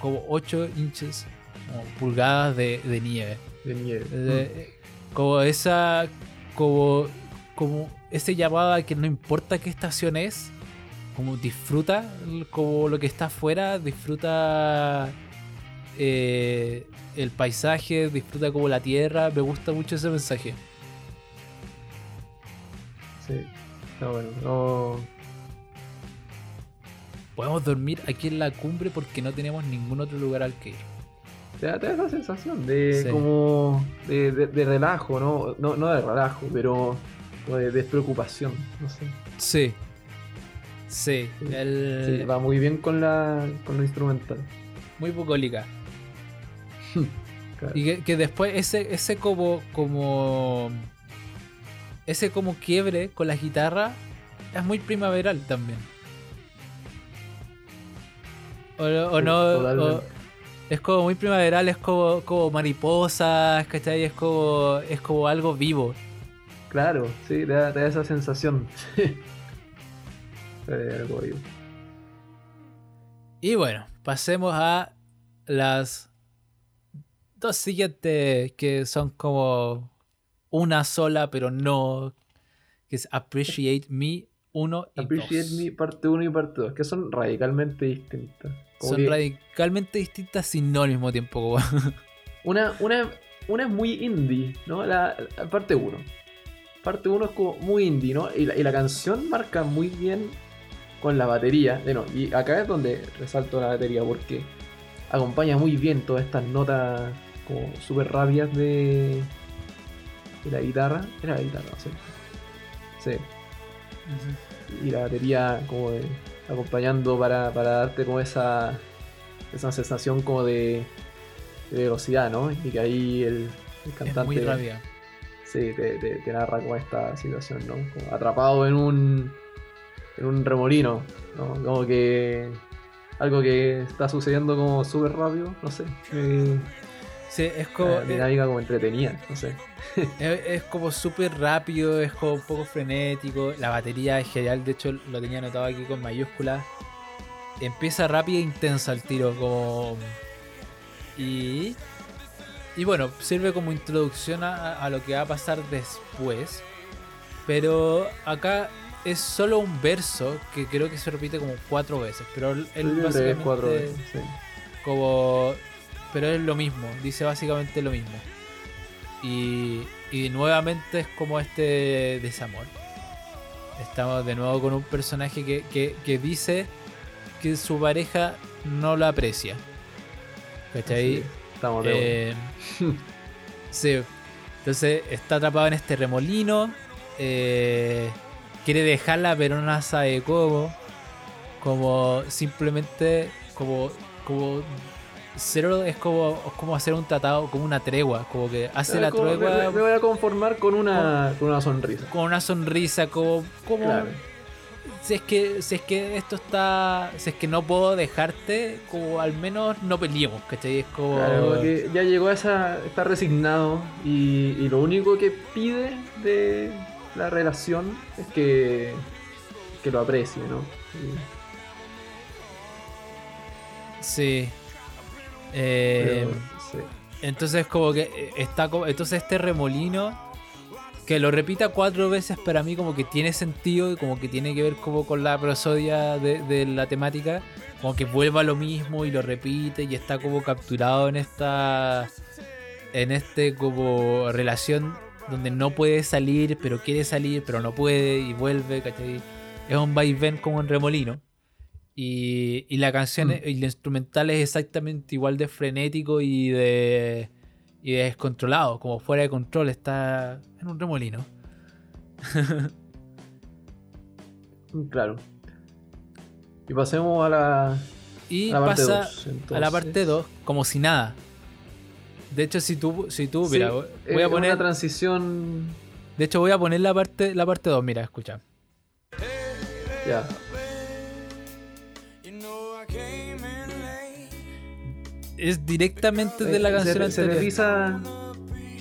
como 8 inches, como pulgadas de, de nieve. De nieve. Entonces, eh, Como esa, como, como ese llamado a que no importa qué estación es, como disfruta como lo que está afuera, disfruta eh, el paisaje, disfruta como la tierra, me gusta mucho ese mensaje. Sí. Está bueno. No, Podemos dormir aquí en la cumbre porque no tenemos ningún otro lugar al que ir. te, da, te da esa sensación de Sí. como. De, de- de relajo, ¿no? ¿no? No de relajo, pero. de despreocupación, no sé. Sí. Sí, Sí. el- Sí, va muy bien con la con lo instrumental. muy bucólica. Claro. Y que, que después ese, ese como, como. Ese como quiebre con la guitarra es muy primaveral también. O, no- o Sí, no. o- totalmente. es como muy primaveral, es como, como mariposas, ¿cachai? Es como, es como algo vivo. Claro, sí, te da, te da esa sensación. Eh, algo vivo. Y bueno, pasemos a las dos siguientes que son como una sola, pero no. Que es Appreciate Me 1 y Appreciate 2. Me parte 1 y parte 2, que son radicalmente distintas. Como Son que radicalmente distintas sin no al mismo tiempo. una, una, una es muy indie, ¿no? La, la parte 1. Parte 1 es como muy indie, ¿no? Y la, y la canción marca muy bien con la batería. De no, y acá es donde resalto la batería porque acompaña muy bien todas estas notas como súper rápidas de, y la guitarra. Era la guitarra, ¿sí? Sí. Y la batería como de, acompañando para, para darte como esa, esa sensación como de, de velocidad, ¿no? Y que ahí el, el Es cantante muy rápida. sí, te, te- te narra como esta situación, ¿no? Como atrapado en un en un remolino, ¿no? Como que algo que está sucediendo como súper rápido, no sé. Eh, Sí, es como. dinámica como entretenida, no sé. Es, es como súper rápido, es como un poco frenético. La batería es genial, de hecho lo tenía anotado aquí con mayúsculas. Empieza rápida e intensa el tiro, como. Y. Y bueno, sirve como introducción a, a lo que va a pasar después. Pero acá es solo un verso que creo que se repite como cuatro veces. Pero él Tres, básicamente. cuatro veces, sí. como pero es lo mismo dice básicamente lo mismo y, y nuevamente es como este desamor estamos de nuevo con un personaje que, que- que dice que su pareja no lo aprecia ¿cachai? Sí, estamos de Eh, sí. Entonces está atrapado en este remolino. eh, quiere dejarla, pero no sabe cómo. Como simplemente, como, como cero es como, como hacer un tratado, como una tregua. Como que hace la como- tregua me voy a conformar con una, con una sonrisa. con una sonrisa, como, como Claro. si es que si es que esto está si es que no puedo dejarte como al menos no peleemos ¿cachai? es como Claro, porque ya llegó a esa. está resignado y, y lo único que pide de la relación es que, que lo aprecie, ¿no? Y- sí Eh, pero, sí. entonces como que eh, está como entonces este remolino que lo repita cuatro veces para mí como que tiene sentido y como que tiene que ver como con la prosodia de, de la temática como que vuelva lo mismo y lo repite y está como capturado en esta en este como relación donde no puede salir pero quiere salir pero no puede y vuelve ¿cachai? es un vaivén como un remolino y, y la canción Mm. y el instrumental es exactamente igual de frenético y de y de descontrolado como fuera de control está en un remolino Claro. Y pasemos a la, y a la parte pasa 2. a la parte 2 como si nada de hecho si tú si tú mira voy voy a poner una transición. de hecho voy a poner la parte la parte 2 mira escucha Ya. Es directamente de la Eh, canción se, se anterior aterriza,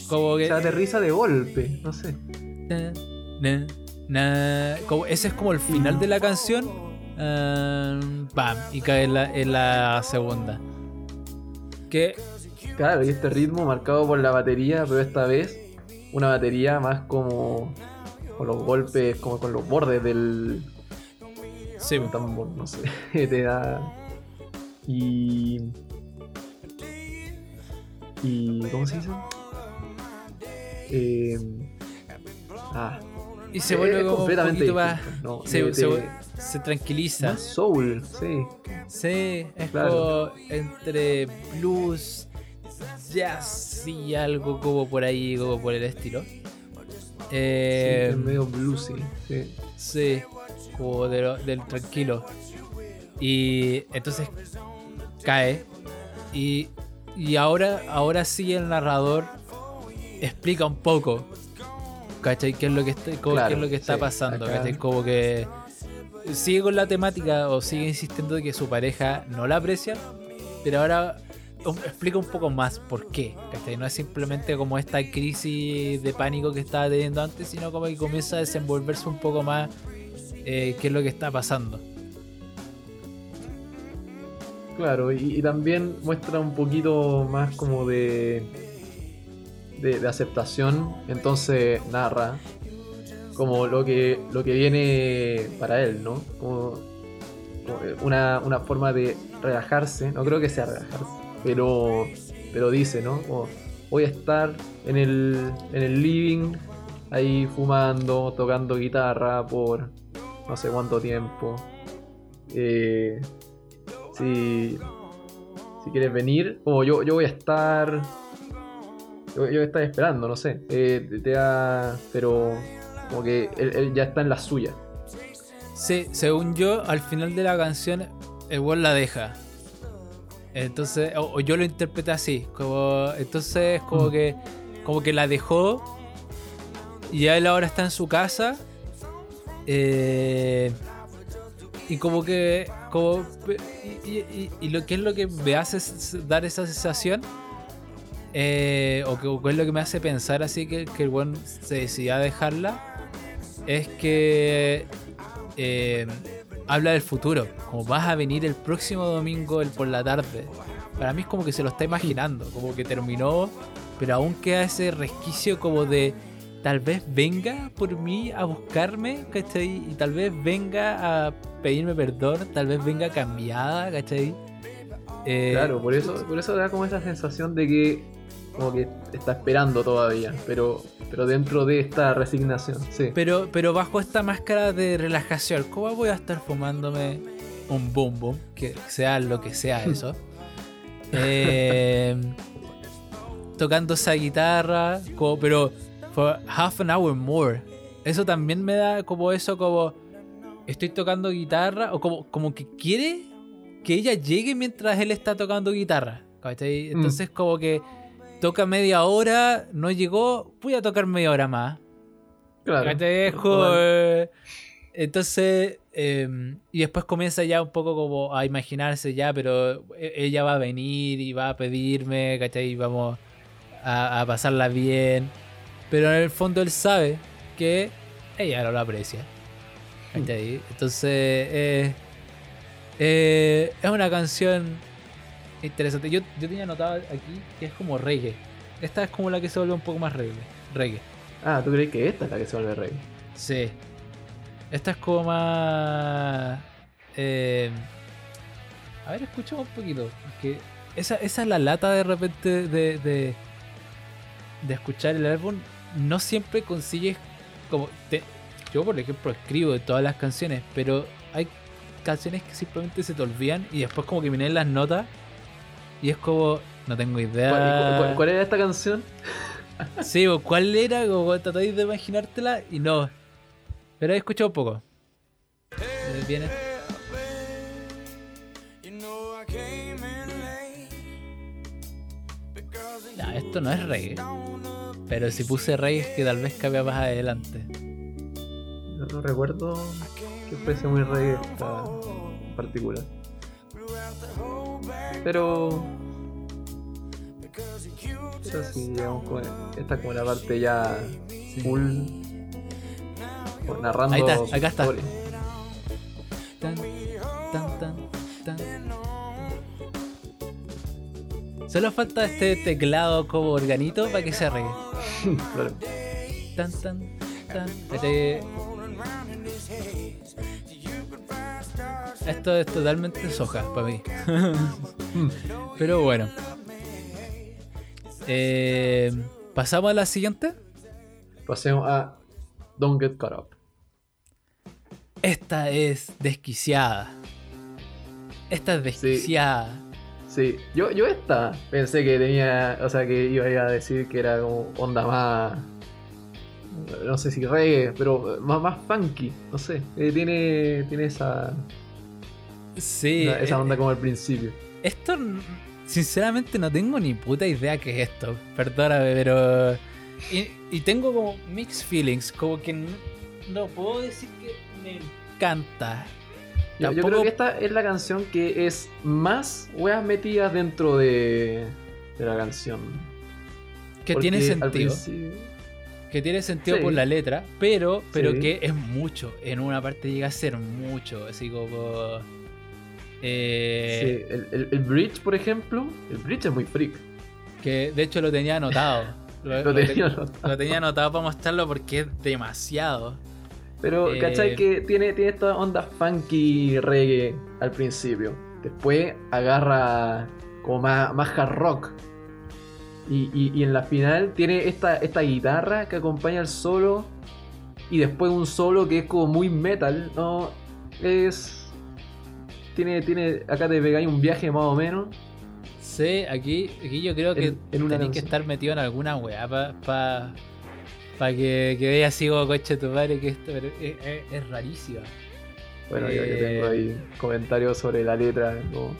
como que se aterriza de golpe, no sé. Na, na, na. Como- ese es como el final de la canción. Ah, pam, y cae en la, en la segunda. Que Claro, y este ritmo marcado por la batería, pero esta vez una batería más como con los golpes, como con los bordes del sí, tambor, no sé, te da y y ¿cómo se dice? Eh, ah, y se es vuelve como un completamente más. no, Se, te- se se tranquiliza. más soul, sí, Sí, es Claro. como entre blues, jazz y algo como por ahí, como por el estilo. sí, Eh, es medio bluesy, sí. Sí, como de lo- del tranquilo. Y entonces cae. Y, y ahora, ahora sí el narrador explica un poco. ¿Cachai? ¿Qué es lo que está, cómo- Claro, qué es lo que está sí, pasando? acá- ¿Cachai? Como que sigue con la temática o sigue insistiendo de que su pareja no la aprecia. Pero ahora explica un poco más por qué. ¿cachai? No es simplemente como esta crisis de pánico que estaba teniendo antes, sino como que comienza a desenvolverse un poco más eh, qué es lo que está pasando. Claro, y, también muestra un poquito más como de, de, aceptación, entonces narra como lo que, lo que viene para él, ¿no? Como, una, una forma de relajarse, no creo que sea relajarse, pero, pero dice, ¿no? Voy a estar en el, en el living, ahí fumando, tocando guitarra por no sé cuánto tiempo. Eh, si, si quieres venir, como yo, yo voy a estar Yo, yo estaba esperando, no sé. Eh, te da. Pero. Como que él, él ya está en la suya. Sí, según yo, al final de la canción, el weón la deja. Entonces, o, o yo lo interpreté así. Como, entonces, como Mm. que. Como que la dejó. Y él ahora está en su casa. eh, y como que. Como, y, lo que es lo que me hace dar esa sensación. eh, o que es lo que me hace pensar así que, que el buen se decidió a dejarla. Es que eh, habla del futuro. Como vas a venir el próximo domingo el por la tarde. Para mí es como que se lo está imaginando. Como que terminó. Pero aún queda ese resquicio como de. Tal vez venga por mí a buscarme, ¿cachai? Y tal vez venga a pedirme perdón, tal vez venga cambiada, ¿cachai? Eh, Claro, por eso, por eso da como esa sensación de que como que está esperando todavía, pero, pero dentro de esta resignación, sí. Pero, pero bajo esta máscara de relajación, ¿cómo voy a estar fumándome un boom boom? Que sea lo que sea eso. Eh, tocando esa guitarra, como, pero for half an hour more. Eso también me da como eso, como estoy tocando guitarra, o como, como que quiere que ella llegue mientras él está tocando guitarra. ¿cachai? Entonces, como que toca media hora, no llegó, voy a tocar media hora más. Claro. Eh, Entonces, eh, y después comienza ya un poco como a imaginarse ya, pero e- ella va a venir y va a pedirme, ¿cachai? Y vamos a, a pasarla bien. Pero en el fondo él sabe que ella no lo aprecia. Entonces, eh, eh, es una canción interesante. Yo, yo tenía anotado aquí que es como reggae. Esta es como la que se vuelve un poco más reggae. reggae. Ah, ¿tú crees que esta es la que se vuelve rey? Sí. Esta es como más. eh, a ver, escuchamos un poquito. Porque esa, esa es la lata de repente de, de, de escuchar el álbum. No siempre consigues como. te- yo, por ejemplo, escribo de todas las canciones, pero hay canciones que simplemente se te olvidan y después, como que vienen las notas y es como. No tengo idea. ¿Cuál, cuál- cuál era esta canción? Sí, o ¿cuál era? Como tratáis de imaginártela y no. Pero he escuchado un poco. Eh, Viene. Esto no es reggae. Pero si puse reggae es que tal vez cabía más adelante. No, no recuerdo que fuese muy rey esta en particular. Pero. Pero sí, digamos, esta es como la parte ya full. como narrando. Ahí está, acá está. historia. Tan, tan, tan, tan. Solo falta este teclado como organito para que se reggae. Claro. Tan, tan, tan. Este- Esto es totalmente soja para mí. Pero bueno. Eh, ¿Pasamos a la siguiente? Pasemos a Don't Get Caught Up. Esta es desquiciada. Esta es desquiciada. Sí, yo, yo esta pensé que tenía, o sea, que iba a decir que era como onda más, no sé si reggae, pero más, más funky, no sé, eh, tiene, tiene esa, Sí. esa, eh, onda como al principio. Esto, sinceramente, no tengo ni puta idea qué es esto. Perdóname, pero. Y, y tengo como mixed feelings. Como que n- no puedo decir que me encanta. Yo, creo que esta es la canción que es más weas metidas dentro de, de la canción. Que Porque tiene sentido. principio- Que tiene sentido Sí. por la letra. Pero, pero Sí. que es mucho. En una parte llega a ser mucho. Así como. Eh, sí, el, el- el bridge, por ejemplo, el bridge es muy freak. Que de hecho lo tenía anotado. Lo, Lo lo te- tenía anotado. lo tenía anotado para mostrarlo porque es demasiado. Pero, Eh, ¿cachai? Que tiene, tiene esta onda funky reggae al principio. Después agarra como más, más hard rock. Y, y- y en la final tiene esta, esta guitarra que acompaña el solo. Y después un solo que es como muy metal. No, es. Tiene, tiene. Acá te pegáis un viaje más o menos. Sí, aquí, aquí yo creo que En- en una tenéis que estar metido en alguna weá para pa, pa que, que veas así como coche tu madre que esto es, es- es rarísima. Bueno, yo, yo Eh. tengo ahí comentarios sobre la letra. como,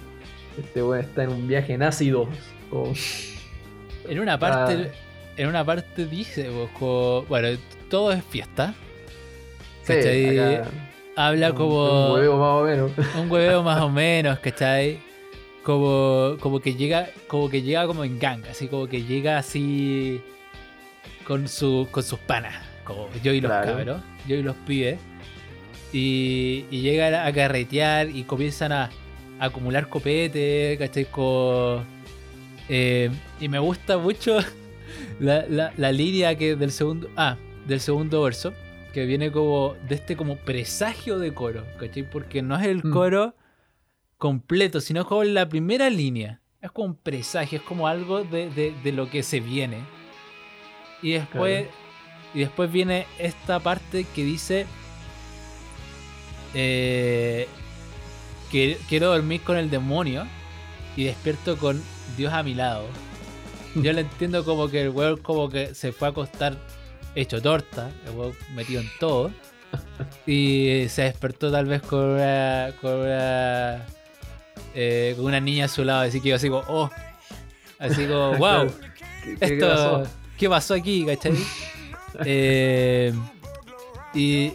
este weón está en un viaje en ácido. como, En una parte, Ah. en una parte dice, como- bueno, todo es fiesta. sí, ¿Cachai? acá, Habla un- como Un huevo más o menos. un hueveo más o menos, ¿cachai? Como, como que llega, como que llega como en gang, así como que llega así con su, con sus panas, como yo y los Claro. cabros, yo y los pibes. Y, y llegan a carretear y comienzan a, a acumular copete, ¿cachai? Con, eh, y me gusta mucho la, la, la línea que del segundo. Ah, del segundo verso. Que viene como. de este como presagio de coro. ¿Cachai? Porque no es el Mm. coro completo, sino como la primera línea. Es como un presagio, es como algo de, de- de lo que se viene. Y después. Y después viene esta parte que dice. eh, que quiero dormir con el demonio y despierto con Dios a mi lado. Yo lo entiendo como que el weón como que se fue a acostar hecho torta, el weón metido en todo. Y se despertó tal vez con una, con una, eh, con una niña a su lado, así que yo así como, oh, así como, wow, ¿Qué, qué- qué esto, pasó? ¿Qué pasó aquí, cachai? Eh, y,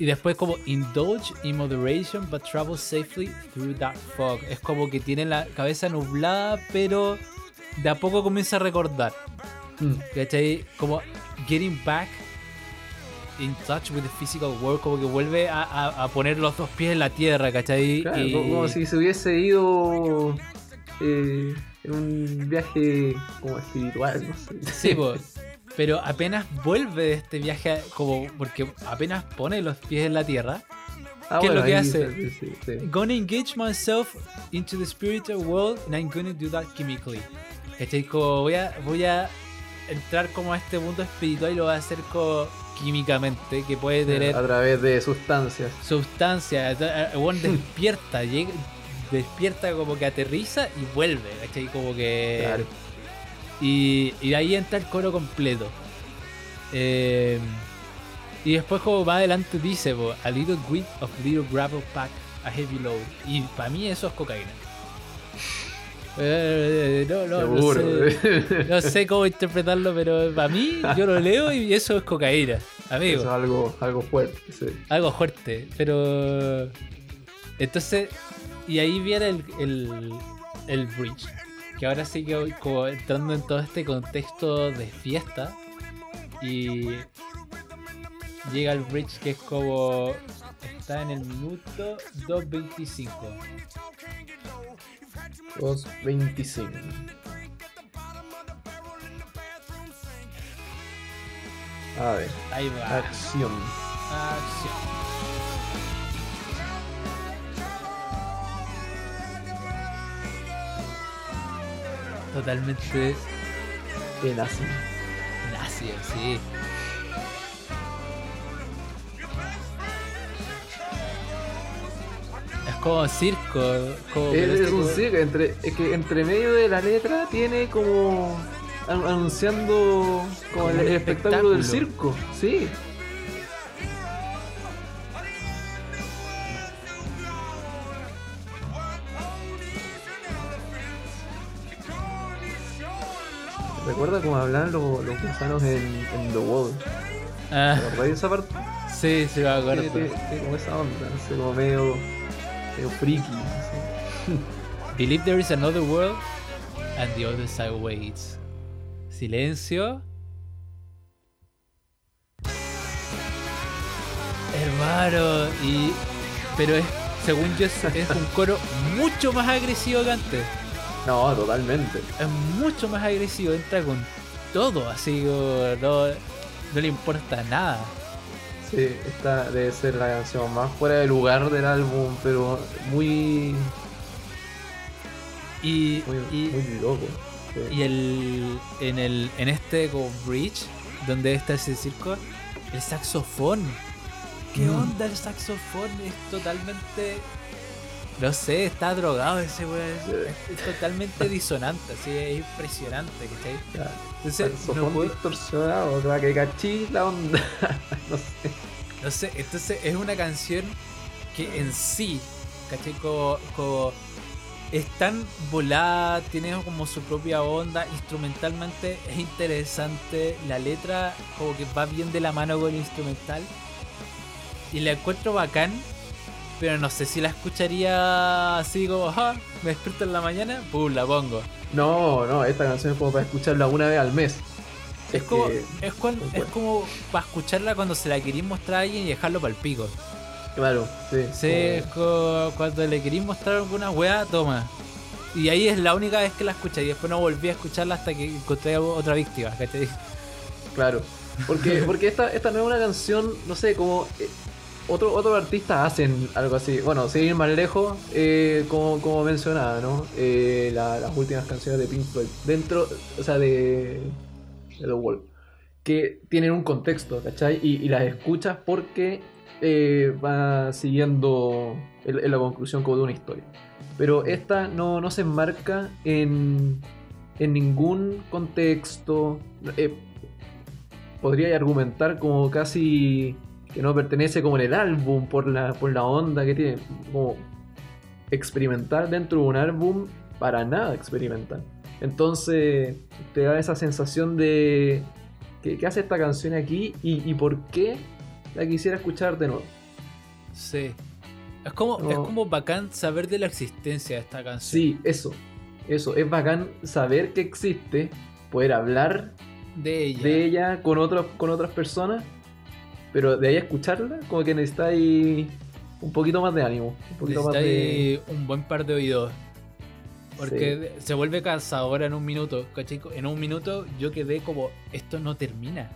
y después como indulge in moderation but travel safely through that fog. Es como que tiene la cabeza nublada, pero de a poco comienza a recordar. Mm, ¿Cachai? Como getting back in touch with the physical world, como que vuelve a, a- a poner los dos pies en la tierra, ¿cachai? claro, Y- como, como si se hubiese ido eh, en un viaje como espiritual, no sé. Sí, po. pero apenas vuelve de este viaje, como porque apenas pone los pies en la tierra, Ah, ¿Qué es lo que hace? sí, sí, sí. gonna engage myself into the spiritual world and I'm gonna do that chemically. ¿Cachai? Como voy a, voy a entrar como a este mundo espiritual y lo voy a hacer como químicamente, que puede tener A través de sustancias. sustancia. El weón despierta, llega, despierta como que aterriza y vuelve, ¿cachai? Como que. Claro. Y, y de ahí entra el coro completo. Eh, y después como más adelante dice, po, a little whip of little gravel pack, a heavy load. Y para mí eso es cocaína. Eh, no, no, no Seguro. sé, no sé cómo interpretarlo, pero para mí yo lo leo y eso es cocaína, amigo Eso es algo, algo fuerte. sí. algo fuerte, pero. Entonces, y ahí viene el, el, el bridge. Que ahora sí que como entrando en todo este contexto de fiesta. Y llega el bridge que es como. Está en el minuto 2.25. 2.25. A ver, Ahí va. acción. Acción. Totalmente En así. nazi, sí. Es como circo. Como Es, es este un como- circo, entre, es que entre medio de la letra tiene como an- anunciando como Como el, el espectáculo del circo. Sí. Recuerda cómo hablaban los, los gusanos en, en The Wall. Ah, ¿Te esa parte? sí, sí, me acuerdo. Tiene- tiene como esa onda, sé, como medio, medio friki. Believe there is another world and the other side waits. Silencio. Hermano, y. Pero es, según yo, es, es un coro mucho más agresivo que antes. No, totalmente. Es mucho más agresivo, entra con todo, así como no, no le importa nada. Sí, esta debe ser la canción más fuera de lugar del álbum, pero muy, Y, muy, y, muy loco. Sí. y el, en, el, en este como bridge, donde está ese circo, el saxofón. ¿Qué Mm. onda el saxofón? Es totalmente No sé, está drogado ese weón. Es, es totalmente disonante, así es impresionante, ¿cachai? Entonces, no puedo- distorsionado, que cachí la onda. no sé. No sé, entonces es una canción que en sí, ¿cachai? Como, como es tan volada, tiene como su propia onda, instrumentalmente es interesante, la letra como que va bien de la mano con el instrumental y la encuentro bacán, pero no sé si la escucharía así como, "Ah, me despierto en la mañana, pum, la pongo. No, no, esta canción es como para escucharla una vez al mes. Es como, que- es, cuan- es como para escucharla cuando se la queréis mostrar a alguien y dejarlo para el pico. Claro, sí. Sí, es como- co- cuando le queréis mostrar alguna weá, toma. Y ahí es la única vez que la escuché y después no volví a escucharla hasta que encontré otra víctima, ¿cachai? Claro. Porque, porque esta, esta no es una canción, no sé, como. Otro, otros artistas hacen algo así. Bueno, sin más lejos, eh, como, como mencionaba, ¿no? Eh, la- las últimas canciones de Pink Floyd. Dentro, o sea, de. de The Wall. Que tienen un contexto, ¿cachai? Y, las escuchas porque eh, va siguiendo en, en la conclusión como de una historia. Pero esta no, no se enmarca en, en ningún contexto. Eh, podría argumentar como casi que no pertenece como en el álbum por la, por la onda que tiene. Como experimental dentro de un álbum, para nada experimental. Entonces te da esa sensación de ¿qué, qué hace esta canción aquí y, y por qué la quisiera escuchar de nuevo? Sí. Es como, No. es como bacán saber de la existencia de esta canción. Sí, eso. Eso, es bacán saber que existe, poder hablar De ella. de ella con, otros con otras personas, pero de ahí a escucharla, como que necesitáis un poquito más de ánimo, un poquito más de... Un buen par de oídos. Porque se vuelve cansadora en un minuto, ¿cachai? En un minuto yo quedé como, esto no termina.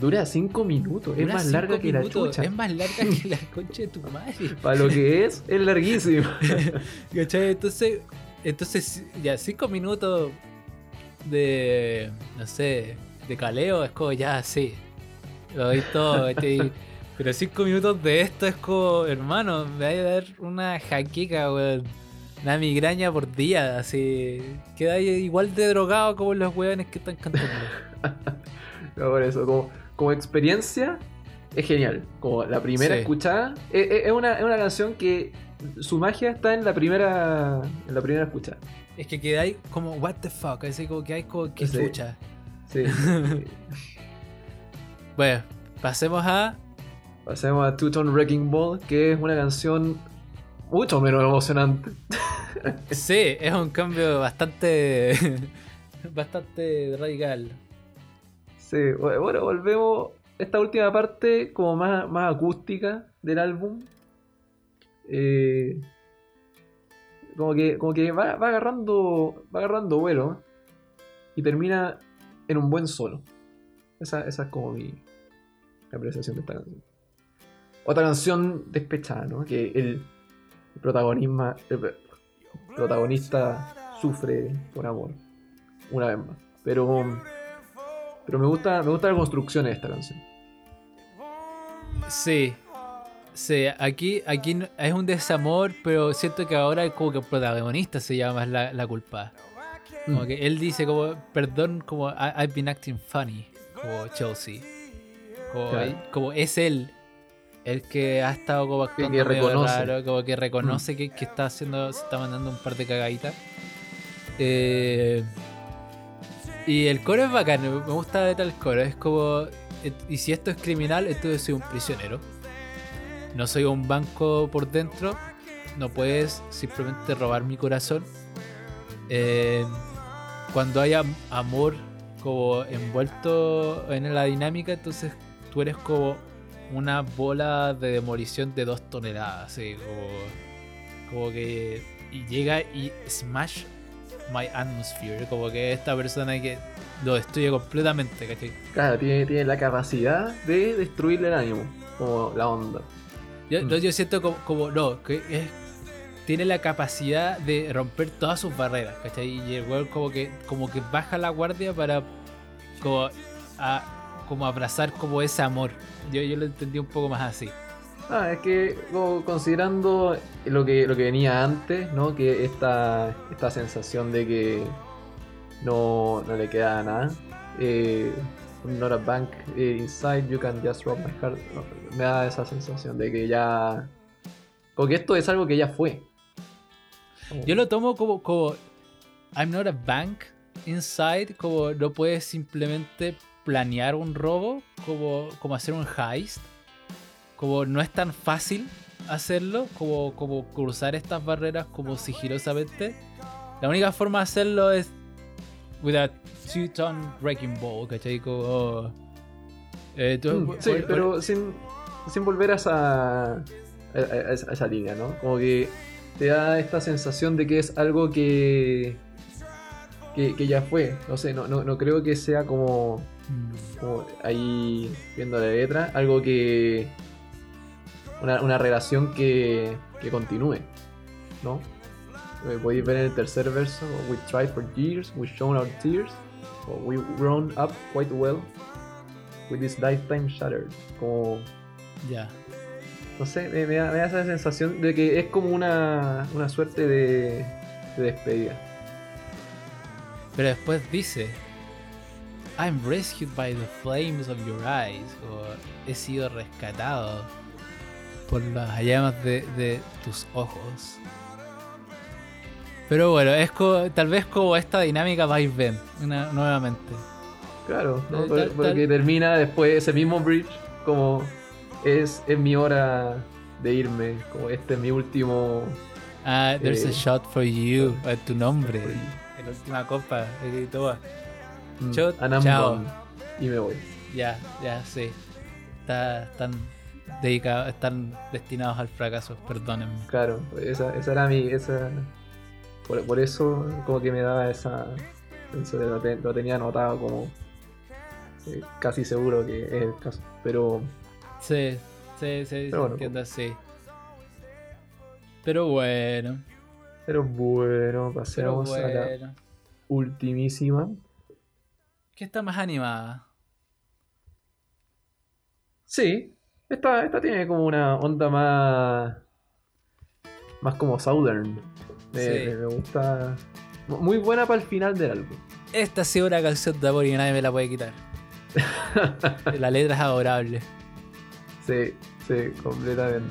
Dura cinco minutos, es más larga que la minutos, chucha. Es más larga que la concha de tu madre. Para lo que es, es larguísimo. ¿Cachai? Entonces, entonces, ya cinco minutos de, no sé, de caleo es como ya, sí, lo doy todo, ¿cachai? Pero cinco minutos de esto es como, hermano, me va a dar una jaqueca, weón. Una migraña por día, así. Queda igual de drogado como los weones que están cantando. No, por eso, como, como experiencia, es genial. Como la primera Sí. escuchada, es, es- es una, es una canción que su magia está en la primera, en la primera escuchada. Es que quedáis como, what the fuck, así como que hay como que escucha. Sí. sí. Bueno, pasemos a Pasemos a Two Tone Wrecking Ball, que es una canción mucho menos emocionante. Sí, es un cambio bastante. bastante radical. Sí, bu- bueno, volvemos. Esta última parte, como más, más acústica del álbum. eh, como que, como que va, va agarrando. Va agarrando vuelo. Y termina en un buen solo. Esa, esa es como mi apreciación de esta canción. Otra canción despechada, ¿no? Que el, protagonismo. El protagonista sufre por amor. Una vez más. Pero. Pero me gusta, me gusta la construcción de esta canción. Sí. Sí, aquí, aquí es un desamor, pero siento que ahora como que el protagonista se llama más la, la culpa. Como Mm. que él dice como, perdón, como "I- I've been acting funny, como Chelsea. Como, Claro. como es él el que ha estado como Que- que actuando medio reconoce. Mm. raro, como que reconoce que, que está haciendo, se está mandando un par de cagaditas. Eh, y el coro es bacán, me gusta de tal coro, es como, y si esto es criminal, entonces soy un prisionero. No soy un banco por dentro, no puedes simplemente robar mi corazón. Eh, cuando haya amor como envuelto en la dinámica, entonces tú eres como una bola de demolición de dos toneladas, así como, como que y llega y smash my atmosphere, como que esta persona que lo destruye completamente, ¿cachai? Claro, tiene, tiene la capacidad de destruirle el ánimo. Como la onda. Yo, Mm. yo- yo siento como, como no, que es, tiene la capacidad de romper todas sus barreras, ¿cachai? Y el weón como que, como que baja la guardia para como, como abrazar como ese amor. Yo, yo lo entendí un poco más así. Ah, es que considerando lo que, lo que venía antes, ¿no? Que esta, esta sensación de que no, no le queda nada. Eh, not a bank eh, inside, you can just rob my heart. No, me da esa sensación de que ya. Porque esto es algo que ya fue. Yo lo tomo como, como I'm not a bank inside, como no puedes simplemente planear un robo, como, como hacer un heist, como no es tan fácil hacerlo, como, como cruzar estas barreras como sigilosamente. La única forma de hacerlo es with a two-ton wrecking ball, ¿cachai? Como, eh, tú- Mm, sí, por- pero sin, sin volver a esa, a, a- a esa, a esa línea, ¿no? Como que te da esta sensación de que es algo que, que, ya fue. No sé, no, no, no creo que sea como, ahí viendo la letra, algo que. Una, una relación que, que continúe, ¿no? Eh, Podéis ver en el tercer verso: We tried for years, we shown our tears, or we grown up quite well with this lifetime shattered. Como, Ya. No sé, me, me da, me da esa sensación de que es como una, una suerte de, de despedida. Pero después dice, I'm rescued by the flames of your eyes. O he sido rescatado por las llamas de, de tus ojos. Pero bueno, es co- tal vez como esta dinámica va y ven una, nuevamente. Claro, ¿no? Eh, tal- porque tal- termina después ese mismo bridge como es, es mi hora de irme, como este es mi último... Ah, there's a Eh, shot for you, a tu nombre. En la última copa, eh, toma. mm, Shot, I'm chao. y me voy. Ya, ya, sí. Está- están dedicados, están destinados al fracaso, perdónenme. Claro, esa, esa era mi... Esa, por, por eso como que me daba esa... eso lo, te- lo tenía anotado como... eh, casi seguro que es el caso. Pero Sí, sí, sí, Pero bueno, entiendo así. Pero bueno, Pero bueno, pero pasemos a la ultimísima. ¿Qué está más animada? Sí, esta, esta tiene como una onda más. más como Southern. Me, Sí. me- me gusta. Muy buena para el final del álbum. Esta ha sido una canción de amor y nadie me la puede quitar. La letra es adorable. Sí, sí, completamente.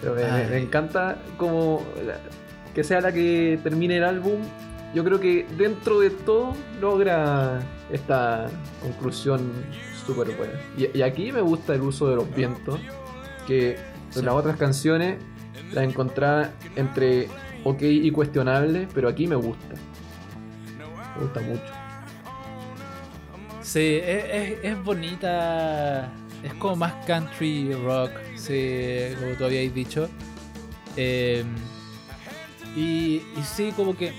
Pero me, me- Ay. me encanta como la- que sea la que termine el álbum. Yo creo que dentro de todo logra esta conclusión súper buena. Y, y aquí me gusta el uso de los vientos, que en las otras canciones la encontraba entre ok y cuestionable, pero aquí me gusta. Me gusta mucho. Sí, es, es- es bonita. Es como más country rock, sí, como tú habíais dicho. Eh, y, y sí, como que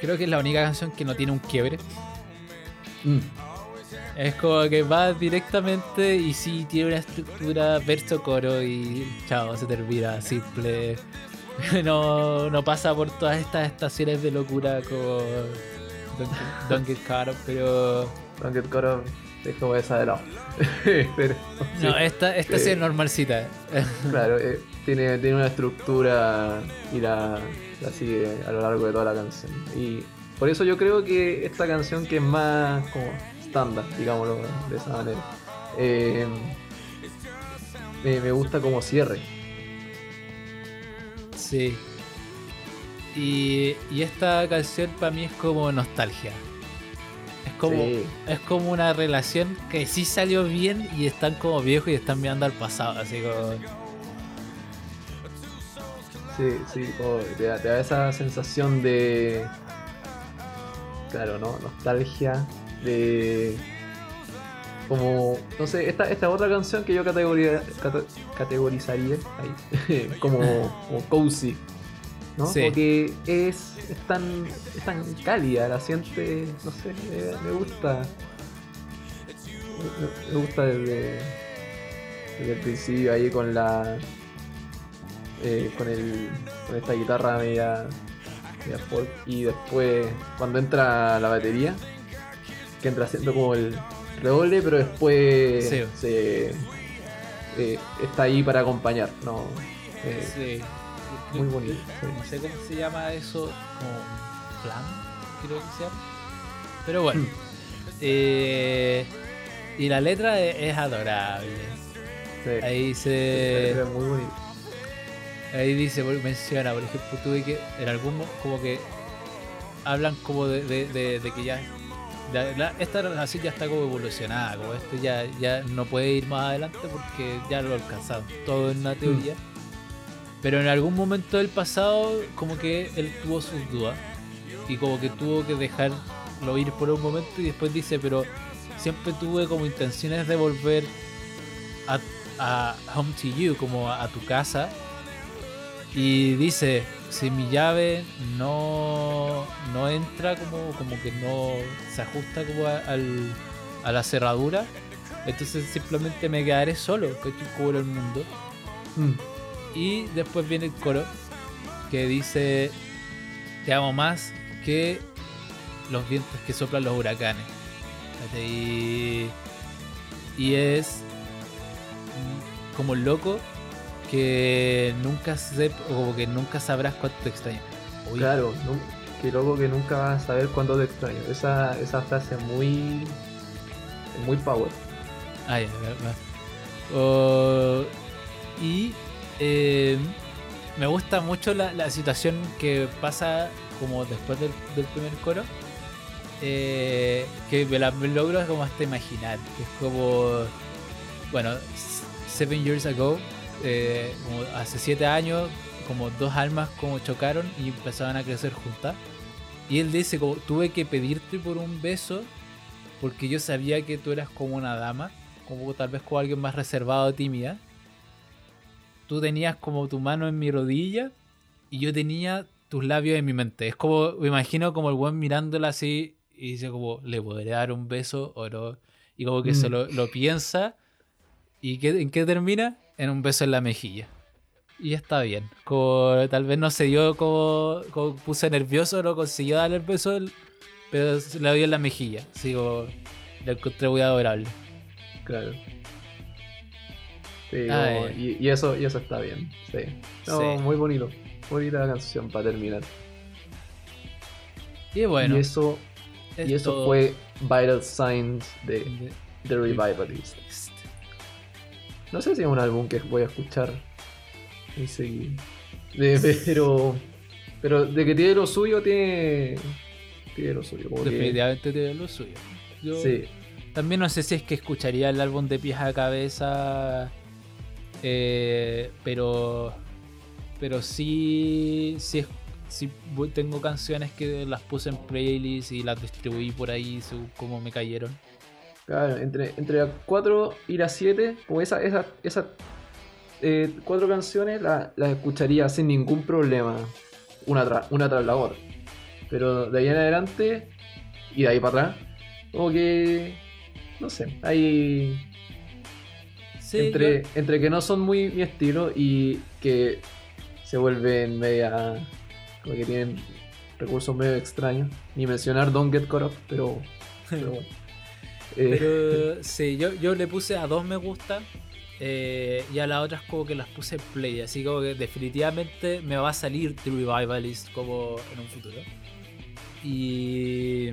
creo que es la única canción que no tiene un quiebre. Mm. Es como que va directamente y sí tiene una estructura verso-coro y chao, se termina, simple. No, no pasa por todas estas estaciones de locura como Don't, Don't Get Caught Up, pero... Caught up, dejo esa de lado. pero, No, esta, esta sí Eh, es normalcita. Claro, eh, tiene, tiene una estructura y la, la sigue a lo largo de toda la canción. Y por eso yo creo que esta canción que es más como estándar, digámoslo de esa manera, eh, me, me gusta como cierre. Sí. Y, y esta canción para mí es como nostalgia. Es como, Sí. es como una relación que sí salió bien y están como viejos y están mirando al pasado, así como... Sí, sí, te, da, te da esa sensación de. Claro, ¿no? Nostalgia, de. Como. No sé, esta, esta otra canción que yo categoría, cate- categorizaría ahí, como, como cozy, ¿no? Sí. Porque es, es, tan, es tan cálida, la siente. No sé, me, gusta. Me, me gusta desde, desde el principio ahí con la eh, con, el, con esta guitarra media, media folk y después cuando entra la batería que entra haciendo como el redoble pero después Sí. se, eh, está ahí para acompañar. ¿no? Eh, Sí. Muy bonito, sí. No sé cómo se llama eso, como plan, creo que se llama. Pero bueno. Mm. Eh, y la letra es, adorable. sí. Ahí Es se. muy bonito. Ahí dice, menciona, por ejemplo, tuve que. En algún mo- como que. Hablan como de, de- de- de que ya. la- la- esta relación ya está como evolucionada, como esto ya, ya no puede ir más adelante porque ya lo alcanzaron. Todo en una teoría. Pero en algún momento del pasado, como que él tuvo sus dudas. Y como que tuvo que dejarlo ir por un momento. Y después dice, pero siempre tuve como intenciones de volver a, Home to You, como a, tu casa. Y dice, si mi llave no, no entra, como, como que no se ajusta como a, la cerradura, entonces simplemente me quedaré solo, que en el mundo. Mm. Y después viene el coro que dice: Te amo más que los vientos que soplan los huracanes. Y, y es mm, como loco que nunca se, o que nunca sabrás cuánto te extraño. Uy, Claro, qué loco que nunca vas a saber cuándo te extraño. Esa, esa frase es muy. muy power. Ah, ya, va. Oh, y eh, me gusta mucho la, la situación que pasa como después del, primer coro. eh, que me la me hasta imaginar. Es como. Bueno, Seven Years Ago, eh, hace siete años, como dos almas como chocaron y empezaban a crecer juntas. Y él dice tuve que pedirte por un beso porque yo sabía que tú eras como una dama, como tal vez como alguien más reservado, tímida. Tú tenías como tu mano en mi rodilla y yo tenía tus labios en mi mente. Es como, me imagino como el buen mirándola así y dice como, ¿le podré dar un beso o no? Y como que se Mm. lo, lo piensa y ¿qué- ¿en qué termina? En un beso en la mejilla. Y está bien. Como tal vez no se dio como, como puse nervioso, no consiguió darle el beso, pero se le dio en la mejilla. Así como lo encontré muy adorable. Claro. Y, y eso, y eso está bien. Sí. No, Sí. Muy bonito. Bonita canción para terminar. Y bueno, y eso, y eso fue Vital Signs de de- The Revivalist. No sé si es un álbum que voy a escuchar. De- pero, pero de que tiene lo suyo, tiene, tiene lo suyo. Definitivamente tiene lo suyo. Yo sí, también no sé si es que escucharía el álbum de pies a cabeza. Eh, pero. Pero sí. Sí, sí tengo canciones que las puse en playlist y las distribuí por ahí según como me cayeron. claro, entre, entre la 4 y la 7, como esas esa, esas, eh, cuatro canciones la- las escucharía sin ningún problema, una, tra- una tras la otra. Pero de ahí en adelante, y de ahí para atrás, como que, no sé, hay, Sí, entre, yo- entre que no son muy mi estilo y que se vuelven media. como que tienen recursos medio extraños. Ni mencionar Don't Get Caught Up, pero. pero bueno. Eh, sí, yo, yo le puse a dos me gusta eh, y a las otras como que las puse en play, así como que definitivamente me va a salir The Revivalist como en un futuro. Y,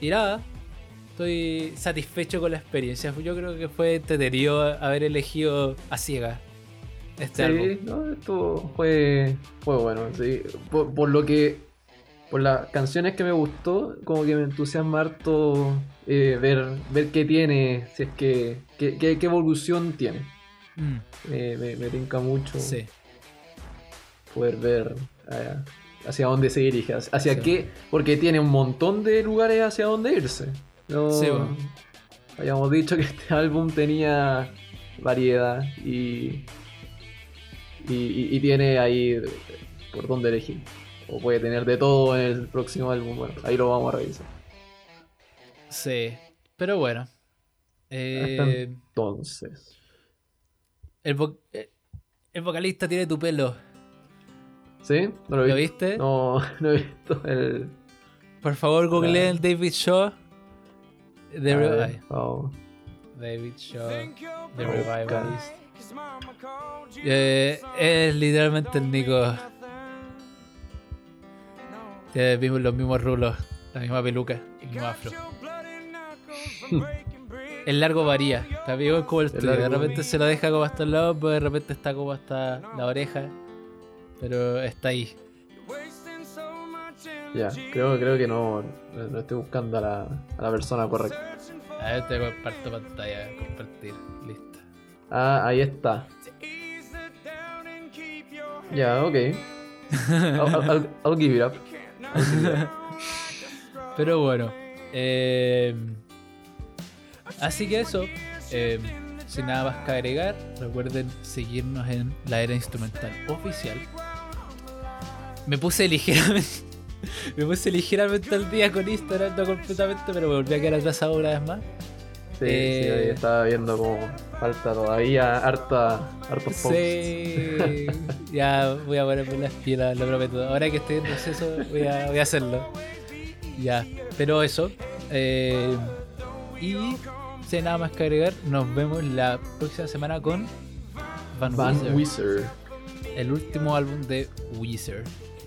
y nada, estoy satisfecho con la experiencia. Yo creo que fue entretenido haber elegido a ciega este álbum. sí, no, esto fue, fue bueno. sí. Por, por lo que. Por las canciones que me gustó, como que me entusiasma harto eh, ver, ver qué tiene, si es que. qué, qué- qué evolución tiene. Mm, Me, me, me tinca mucho. sí. poder ver eh, hacia dónde se dirige, hacia hacia Sí. qué, porque tiene un montón de lugares hacia dónde irse. No, Sí, bueno. Habíamos dicho que este álbum tenía variedad y, y, y- y tiene ahí por dónde elegir. O puede tener de todo en el próximo álbum. Bueno, ahí lo vamos a revisar. Sí, pero bueno. Eh, Entonces, el, vo- eh, el vocalista tiene tu pelo. ¿sí? ¿No lo, ¿Lo vi- viste? No, no he visto el. Por favor, googleen Ah. David Shaw. De a Re- ver, ay, vamos. David Shaw, The Oh, Revivalist. Eh, es literalmente el Nico. Tiene mismo- los mismos rulos, la misma peluca, el mismo afro. El largo varía, también es como el tuyo. De repente se lo deja como hasta el hombro, de repente está como hasta la oreja. Pero está ahí. Ya, creo, creo que no, no estoy buscando a la, a la persona correcta. A ver, te comparto pantalla, compartir, listo. Ah, ahí está. Ya, ok. I'll, I'll- I'll- I'll give it up. I'll give it up. Pero bueno. eh, así que eso. eh, sin nada más que agregar, recuerden seguirnos en la era instrumental oficial. Me puse ligeramente. Me puse ligeramente al día con Instagram, no completamente, pero me volví a quedar atrasado una vez más. Sí, Eh, sí, ahí estaba viendo como falta todavía harta, hartos posts. Sí, ya voy a ponerme las pilas, lo prometo. Ahora que estoy en proceso, voy a, voy a hacerlo. Ya, pero eso. eh, y sin nada más que agregar, nos vemos la próxima semana con Van, Van Weezer, el último álbum de Weezer.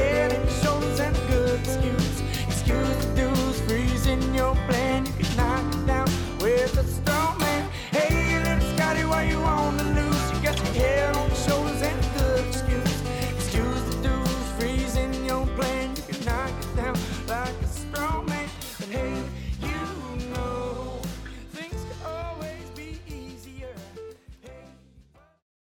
head and shoulders and a good excuse. Excuse the dudes freezing your plan. You can knock it down with a strong man. Hey, little Scotty, why you on?